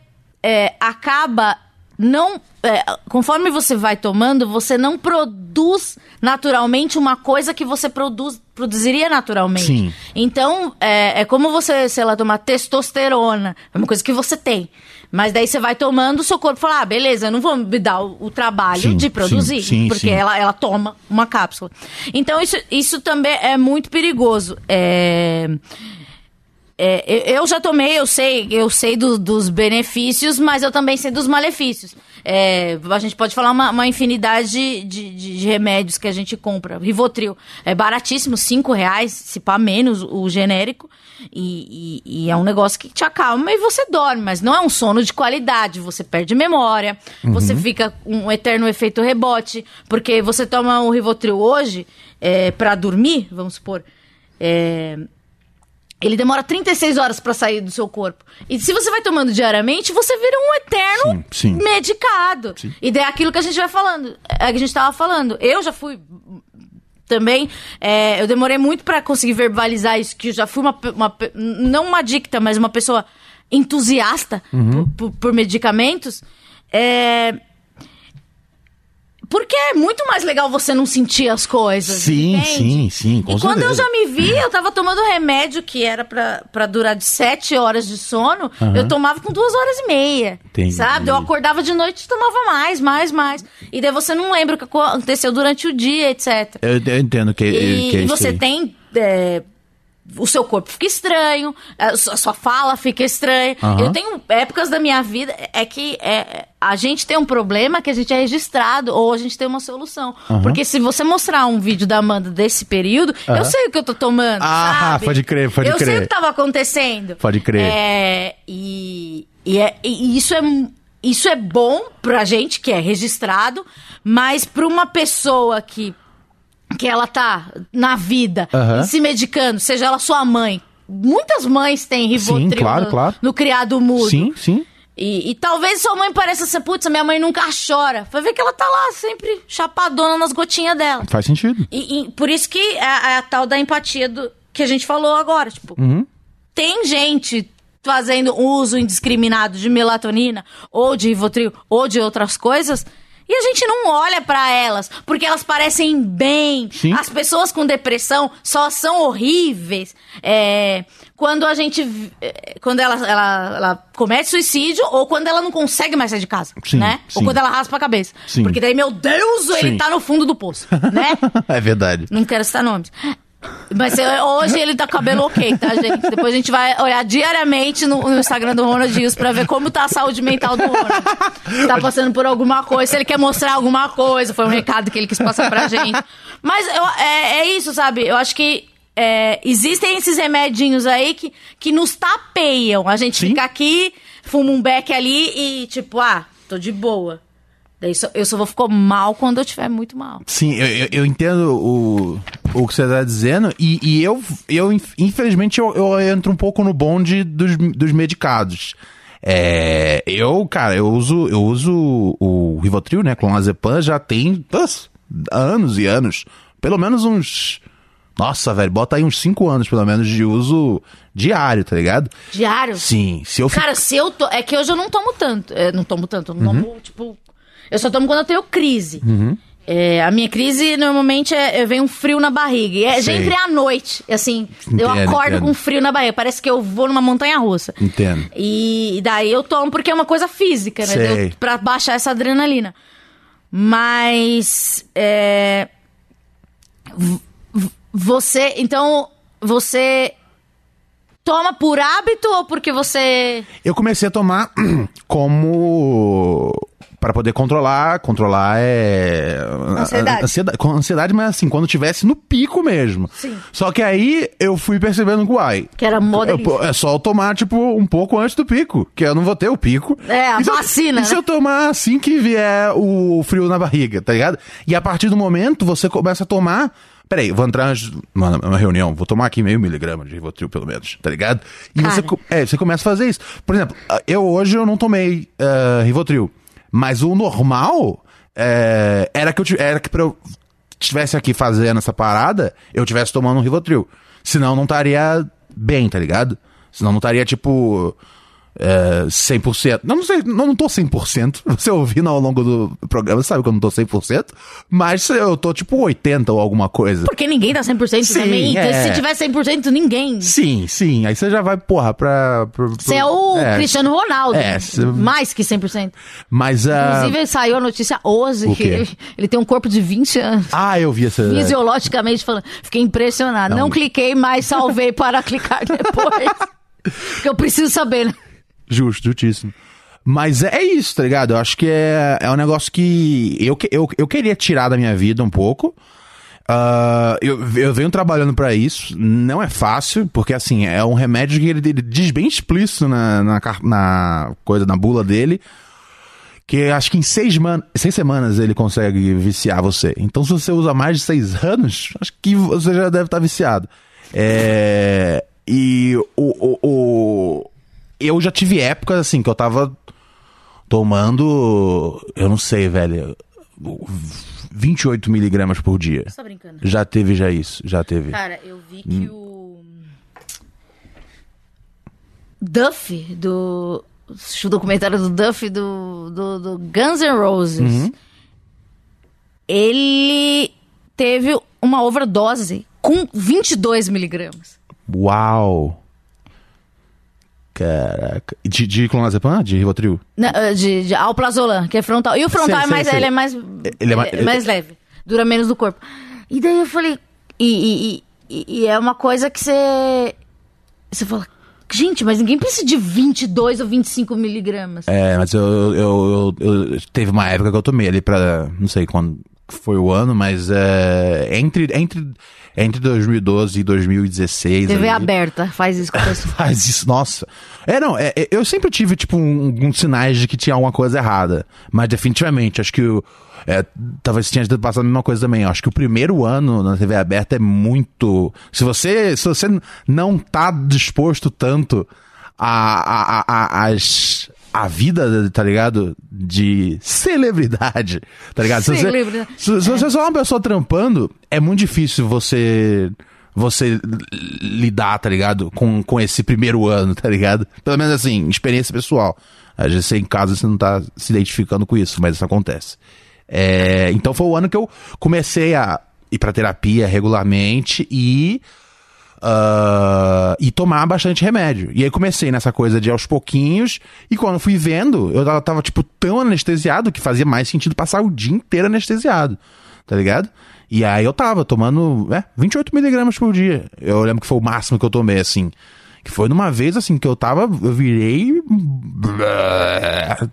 é, acaba não. é, conforme você vai tomando, você não produz naturalmente uma coisa que você produz, produziria naturalmente. Sim. Então, é, é como você, sei lá, tomar testosterona. É uma coisa que você tem. Mas daí você vai tomando, o seu corpo fala, ah, beleza, eu não vou me dar o, o trabalho Sim, de produzir. sim, sim, porque. Ela, ela toma uma cápsula. Então, isso, isso também é muito perigoso. É... É, eu já tomei, eu sei, eu sei do- dos benefícios, mas eu também sei dos malefícios. É, a gente pode falar uma, uma infinidade de, de- de remédios que a gente compra. Rivotril é baratíssimo, cinco reais, se pá menos o genérico. E, e- e é um negócio que te acalma e você dorme, mas não é um sono de qualidade. Você perde memória, você fica com um eterno efeito rebote, porque você toma o Rivotril hoje é, para dormir, vamos supor. É, ele demora 36 horas pra sair do seu corpo. E se você vai tomando diariamente, você vira um eterno Sim, sim. medicado. E daí é aquilo que a gente vai falando, é que a gente tava falando. Eu já fui também, é, eu demorei muito pra conseguir verbalizar isso, que eu já fui uma, uma não uma adicta, mas uma pessoa entusiasta por, por- por medicamentos. É, Porque é muito mais legal você não sentir as coisas. Sim, entende? sim, sim, com E quando eu certeza. já me vi, eu tava tomando remédio que era pra, pra durar de sete horas de sono, eu tomava com duas horas e meia. Entendi. Sabe? Eu acordava de noite e tomava mais, mais, mais. E daí você não lembra o que aconteceu durante o dia, etc. Eu, eu entendo que, E, que é e você tem. é, o seu corpo fica estranho, a su- a sua fala fica estranha. Aham. Eu tenho épocas da minha vida é que é, a gente tem um problema que a gente é registrado ou a gente tem uma solução. Porque se você mostrar um vídeo da Amanda desse período, eu sei o que eu tô tomando. Ah, sabe? pode crer, pode eu sei crer. o que tava acontecendo. Pode crer. É, e, e, é- e isso é. Isso é bom pra gente que é registrado, mas pra uma pessoa que que ela tá na vida e se medicando, seja ela sua mãe. Muitas mães têm Rivotril claro, no, claro. no criado mudo. Sim, sim. E, e talvez sua mãe pareça ser, putz, minha mãe nunca chora. Vai ver que ela tá lá sempre chapadona nas gotinhas dela. Faz sentido. E, e por isso que é, é a tal da empatia do, que a gente falou agora. Tipo, Uhum. tem gente fazendo uso indiscriminado de melatonina, ou de Rivotril, ou de outras coisas, e a gente não olha pra elas, porque elas parecem bem. Sim. As pessoas com depressão só são horríveis. É, quando a gente. é, Quando ela, ela, ela comete suicídio, ou quando ela não consegue mais sair de casa. Sim, né? Ou sim. quando ela raspa a cabeça. Sim. Porque daí, meu Deus, ele tá no fundo do poço. Né? é verdade. Não quero citar nomes. Mas é, hoje ele tá com cabelo ok, tá, gente? Depois a gente vai olhar diariamente no, no Instagram do Ronald Dias pra ver como tá a saúde mental do Ronald. Se tá passando por alguma coisa, se ele quer mostrar alguma coisa, foi um recado que ele quis passar pra gente. Mas eu- é, é isso, sabe? Eu acho que é, existem esses remedinhos aí que, que nos tapeiam. A gente Sim. fica aqui, fuma um beck ali e tipo, ah, tô de boa. Daí só- eu só vou ficar mal quando eu estiver muito mal. Sim, eu, eu, eu entendo o, o que você tá dizendo, e, e eu, eu, inf- infelizmente, eu, eu entro um pouco no bonde dos, dos medicados. É, eu, cara, eu uso, eu uso o Rivotril, né, clonazepam, já tem nossa, anos e anos. Pelo menos uns... Nossa, velho, bota aí uns 5 anos, pelo menos, de uso diário, tá ligado? Diário? Sim, se eu... Cara, se eu to... É que hoje eu não tomo tanto. É, não tomo tanto. Eu não Uhum. tomo, tipo. Eu só tomo quando eu tenho crise. É, a minha crise normalmente é, é- vem um frio na barriga. E é Sei. sempre à noite. Assim, eu Entendo, acordo entendo. com frio na barriga. Parece que eu vou numa montanha russa. Entendo. E daí eu tomo porque é uma coisa física, né? Sei. Eu- pra baixar essa adrenalina. Mas. É, você. Então, você. Toma por hábito ou porque você. Eu comecei a tomar como para poder controlar, controlar é Ansiedade. ansiedade, ansiedade, mas assim, quando tivesse no pico mesmo. Sim. Só que aí eu fui percebendo que uai, Que era delícia. é só eu tomar tipo um pouco antes do pico, que eu não vou ter o pico. É, a E se eu- vacina, E se né? eu tomar assim que vier o frio na barriga, tá ligado? E a partir do momento você começa a tomar Peraí, vou entrar numa, numa reunião, vou tomar aqui meio miligrama de Rivotril, pelo menos, tá ligado? E Cara. você, é, você começa a fazer isso. Por exemplo, eu hoje eu não tomei eh, Rivotril, mas o normal eh, era que eu era que pra eu estivesse aqui fazendo essa parada, eu estivesse tomando um Rivotril. Senão não estaria bem, tá ligado? Senão não estaria, tipo, é, 100%. Não, não sei, não, não tô 100%. Você ouvindo ao longo do programa sabe que eu não tô 100%. Mas eu tô, tipo, 80% ou alguma coisa. Porque ninguém tá 100% Sim, também. Então, é. se tiver 100%, ninguém. Sim, sim. Aí você já vai, porra, pra... Você é o Cristiano Ronaldo. É, cê- Mais que 100%. Mas a... Inclusive, saiu a notícia hoje que ele, ele tem um corpo de 20 anos. Ah, eu vi essa... Fisiologicamente falando. Fiquei impressionado. Não, Não. cliquei, mas salvei para clicar depois. Porque eu preciso saber, né? Justo, justíssimo. Mas é isso, tá ligado? Eu acho que é, é um negócio que eu, eu, eu queria tirar da minha vida um pouco. Ah, eu, eu venho trabalhando pra isso. Não é fácil, porque assim, é um remédio que ele, ele diz bem explícito na, na, na coisa, na bula dele. Que acho que em seis, man seis semanas ele consegue viciar você. Então, se você usa mais de seis anos, acho que você já deve estar viciado. É, e o, o, o- eu já tive épocas assim que eu tava tomando, eu não sei, velho, 28 miligramas por dia. Só brincando. Já teve já isso, já teve. Cara, eu vi que o. Duff, do. O documentário do Duff do, do, do Guns N' Roses. ele teve uma overdose com 22 miligramas. Uau! Caraca. De, de clonazepam? De Rivotril? Na- ah, De, de alprazolam, que é frontal. E o frontal Sei, é sei, mais, sei. ele é mais, Ele é mais- é mais leve, dura menos do corpo. E daí eu falei, e, e- e- e é uma coisa que você, você fala, gente, mas ninguém precisa de 22 ou 25 miligramas. É, mas eu, eu, eu- eu- Teve uma época que eu tomei ali pra. Não sei quando foi o ano, mas é. Entre, entre, entre 2012 e 2016. TV ali. aberta, faz isso com. Faz isso, nossa. É, não, é, é, eu sempre tive, tipo, um- alguns sinais de que tinha alguma coisa errada. Mas definitivamente, acho que o. é, talvez tenha passado a mesma coisa também. Eu acho que o primeiro ano na TV aberta é muito. Se você, se você não tá disposto tanto a, a, a, a, as, a vida, tá ligado? De celebridade, tá ligado? Se você, se, se você é só uma pessoa trampando, é muito difícil você você lidar, tá ligado? Com, com esse primeiro ano, tá ligado? Pelo menos assim, experiência pessoal. Às vezes você em casa você não tá se identificando com isso, mas isso acontece. É, então foi o ano que eu comecei a ir pra terapia regularmente e. ah, e tomar bastante remédio. E aí comecei nessa coisa de aos pouquinhos. E quando fui vendo, eu tava, tava, tipo tão anestesiado que fazia mais sentido passar o dia inteiro anestesiado. Tá ligado? E aí eu tava tomando é, 28 miligramas por dia. Eu lembro que foi o máximo que eu tomei, assim. Que foi numa vez, assim, que eu tava, eu virei.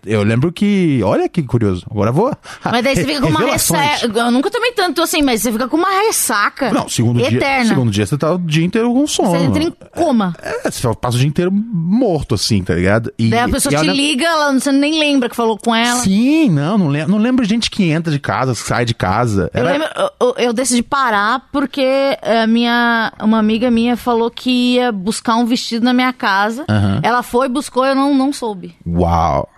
Eu lembro que. Olha que curioso. Agora eu vou. Mas daí você fica com uma ressaca. Eu nunca tomei tanto assim, mas você fica com uma ressaca. Não, segundo dia, eterna. segundo dia você tá o dia inteiro com sono. Você entra em coma. É, você passa o dia inteiro morto, assim, tá ligado? E, Daí a pessoa eu te lembro- liga, ela, você nem lembra que falou com ela. Sim, não, não lembro, não lembro gente que entra de casa, sai de casa. Eu, Era- lembro, eu- eu, eu decidi parar porque a minha, uma amiga minha falou que ia buscar um vestido na minha casa. Aham. Ela foi, buscou, eu não, não soube. Uau.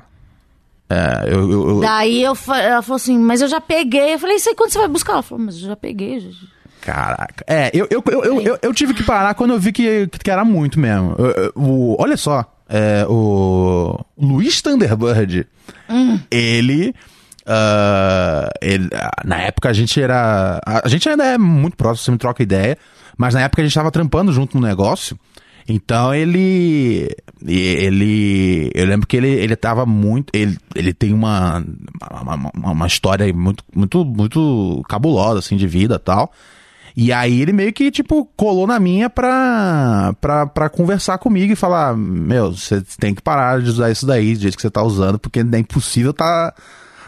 É, eu, eu- eu- Daí eu, ela falou assim, mas eu já peguei. Eu falei, isso aí quando você vai buscar? Ela falou, mas eu já peguei. já- Caraca. É, eu, eu, eu, eu, eu, tive que parar quando eu vi que, que era muito mesmo. O, olha só, é, o Luiz Thunderbird, ele, ah, ele. ah, Na época a gente era. A, a gente ainda é muito próximo, sempre troca ideia, mas na época a gente tava trampando junto no negócio. Então ele. Ele. Eu lembro que ele, ele tava muito. Ele, ele tem uma, uma, uma, história muito, muito, muito cabulosa, assim, de vida tal. E aí ele meio que, tipo, colou na minha pra, pra, pra conversar comigo e falar: Meu, você tem que parar de usar isso daí, do jeito que você tá usando, porque é impossível tá,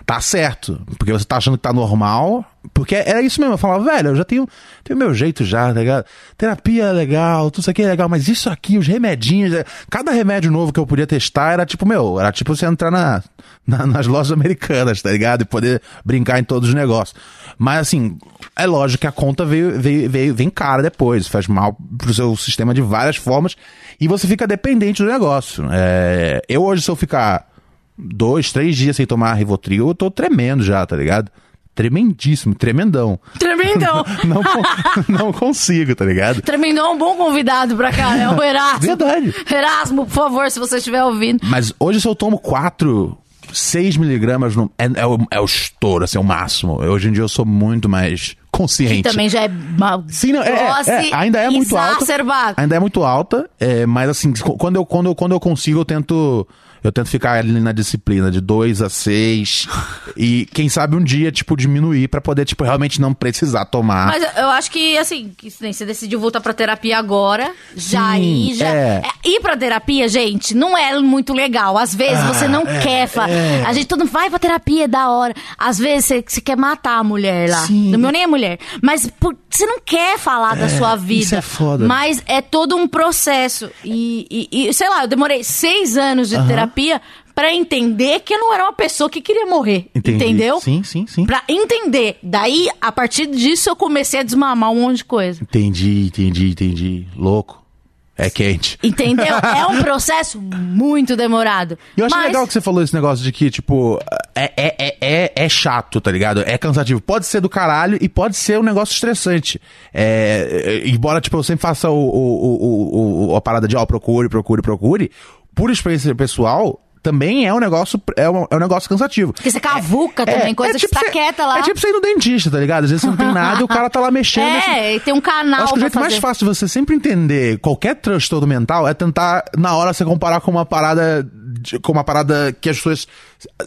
tá certo. Porque você tá achando que tá normal. Porque era isso mesmo. Eu falava, velho, eu já tenho, tenho meu jeito já, tá ligado? Terapia é legal, tudo isso aqui é legal, mas isso aqui, os remedinhos. é- Cada remédio novo que eu podia testar era tipo, meu, era tipo você entrar na, na- nas lojas americanas, tá ligado? E poder brincar em todos os negócios. Mas assim, é lógico que a conta veio, veio, veio, vem cara depois, faz mal pro seu sistema de várias formas e você fica dependente do negócio. É, eu hoje, se eu ficar dois, três dias sem tomar Rivotril, eu tô tremendo já, tá ligado? Tremendíssimo, tremendão. Tremendão. Não, con- não consigo, tá ligado? Tremendão é um bom convidado pra cá, né? O Erasmo. Verdade. Erasmo, por favor, se você estiver ouvindo. Mas hoje, se eu tomo 4, 6 miligramas, no, é, é, o, é o estouro, assim, é o máximo. Hoje em dia eu sou muito mais consciente. Que também já é uma Sim, não, é, é, é, ainda é muito alta. Ainda é muito alta, é, mas assim, quando eu, quando, eu, quando eu consigo, eu tento. Eu tento ficar ali na disciplina de 2 a 6 e quem sabe um dia, tipo, diminuir pra poder, tipo, realmente não precisar tomar. Mas eu- acho que, assim, que nem você decidiu voltar pra terapia agora, já Sim, aí, já... é. é, Ir pra terapia, gente, não é muito legal. Às vezes você não é, quer... Fa... é. A gente todo mundo vai pra terapia, é da hora. Às vezes você, você quer matar a mulher lá. Sim. No meu nem é mulher. Mas por- você não quer falar da sua vida. isso é foda. Mas é todo um processo. E, e- e, sei lá, eu demorei seis anos de terapia pra entender que eu não era uma pessoa que queria morrer. Entendi. Entendeu? Sim, sim, sim. Pra entender. Daí, a partir disso, eu comecei a desmamar um monte de coisa. Entendi, entendi, entendi. Louco. É quente. Entendeu? é um processo muito demorado. E eu acho Mas, legal que você falou esse negócio de que, tipo, é, é, é, é, é chato, tá ligado? É cansativo. Pode ser do caralho e pode ser um negócio estressante. É, é, embora, tipo, eu sempre faça o, o, o, o- o- a parada de, ó, procure, procure, procure. Por experiência pessoal, também é um negócio, é um, é um negócio cansativo. Porque você cavuca também, coisa que tá você- quieta lá. É tipo você ir no dentista, tá ligado? Às vezes você não tem nada e o cara tá lá mexendo. mexendo. É, e tem um Eu canal acho que o jeito fazer. mais fácil de você sempre entender qualquer transtorno mental é tentar, na hora, você comparar com uma parada. de- com uma parada que as pessoas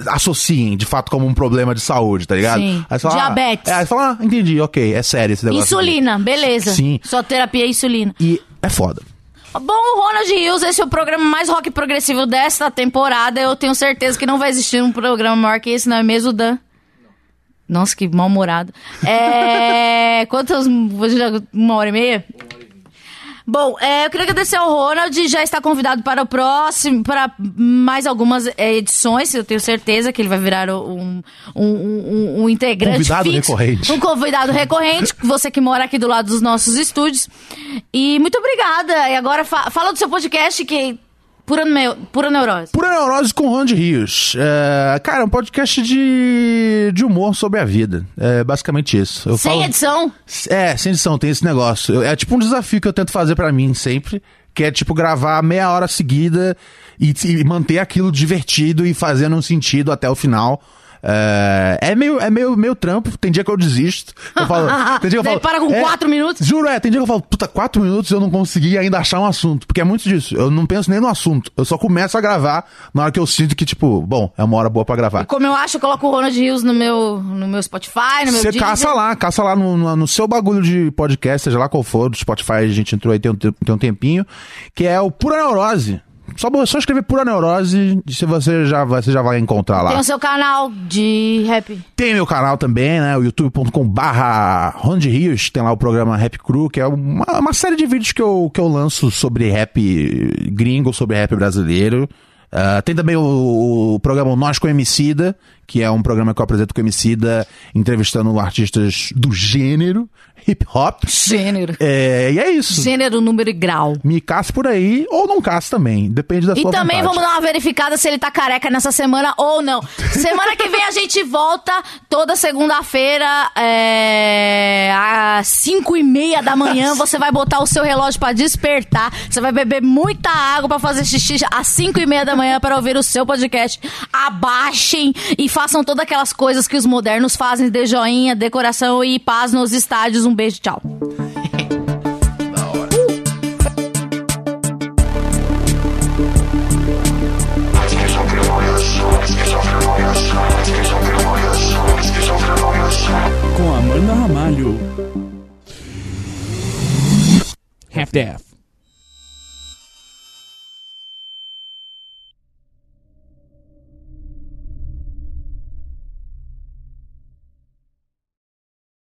associem, de fato, como um problema de saúde, tá ligado? Sim. Aí fala, Diabetes. Ah, é, aí você fala, ah, entendi, ok, é sério esse negócio. aqui. Insulina, beleza. Sim. Sua terapia é insulina. E é foda. Bom, Ronald Rios, esse é o programa mais rock progressivo desta temporada. Eu tenho certeza que não vai existir um programa maior que esse, não é mesmo, Dan? Nossa, que mal-humorado. É... Quantas... Uma hora e meia? Bom, é, eu queria agradecer ao Ronald, já está convidado para o próximo, para mais algumas é, edições, eu tenho certeza que ele vai virar um, um, um, um integrante Convidado fixo. recorrente. Um convidado recorrente, você que mora aqui do lado dos nossos estúdios. E muito obrigada. E agora fa- fala do seu podcast que pura, neu- pura neurose. Pura Neurose com Ron de Rios. É, cara, é um podcast de, de humor sobre a vida. É basicamente isso. Eu Sem falo- edição. É, sem edição, tem esse negócio. Eu- É tipo um desafio que eu tento fazer pra mim sempre, que é tipo gravar meia hora seguida e, e manter aquilo divertido e fazendo um sentido até o final. É, é meio, é meio, meio trampo, tem dia que eu desisto. Eu falo, tem dia que eu falo, para com é, quatro minutos. Juro, é, tem dia que eu falo, puta, quatro minutos eu não consegui ainda achar um assunto. Porque é muito disso. Eu não penso nem no assunto. Eu só começo a gravar na hora que eu sinto que, tipo, bom, é uma hora boa pra gravar. Como eu acho, eu coloco o Ronald Rios no meu, no meu Spotify, no meu Você caça lá, caça lá no, no, no seu bagulho de podcast, seja lá qual for, do Spotify a gente entrou aí tem um, tem um tempinho, que é o Pura Neurose. Só, só escrever Pura Neurose, se você já, vai- você já vai encontrar lá. Tem o seu canal de rap. Tem meu canal também, né? O youtube.com barra Ronde Rios, tem lá o programa Rap Crew, que é uma, uma série de vídeos que eu, que eu lanço sobre rap gringo, sobre rap brasileiro. Ah, tem também o, o programa Nós com Emicida, que é um programa que eu apresento com Emicida, entrevistando artistas do gênero, hip hop. Gênero. É, e é isso. Gênero, número e grau. Me casse por aí, ou não casse também, depende da E sua também vontade. vamos dar uma verificada se ele tá careca nessa semana ou não. Semana que vem a gente volta toda segunda-feira, é, às 5 e meia da manhã. Você vai botar o seu relógio pra despertar. Você vai beber muita água pra fazer xixi às 5 e meia da manhã para ouvir o seu podcast. Abaixem e façam todas aquelas coisas que os modernos fazem: dê joinha, decoração e paz nos estádios. Um beijo, tchau. Com Amanda Ramalho. Half-Death.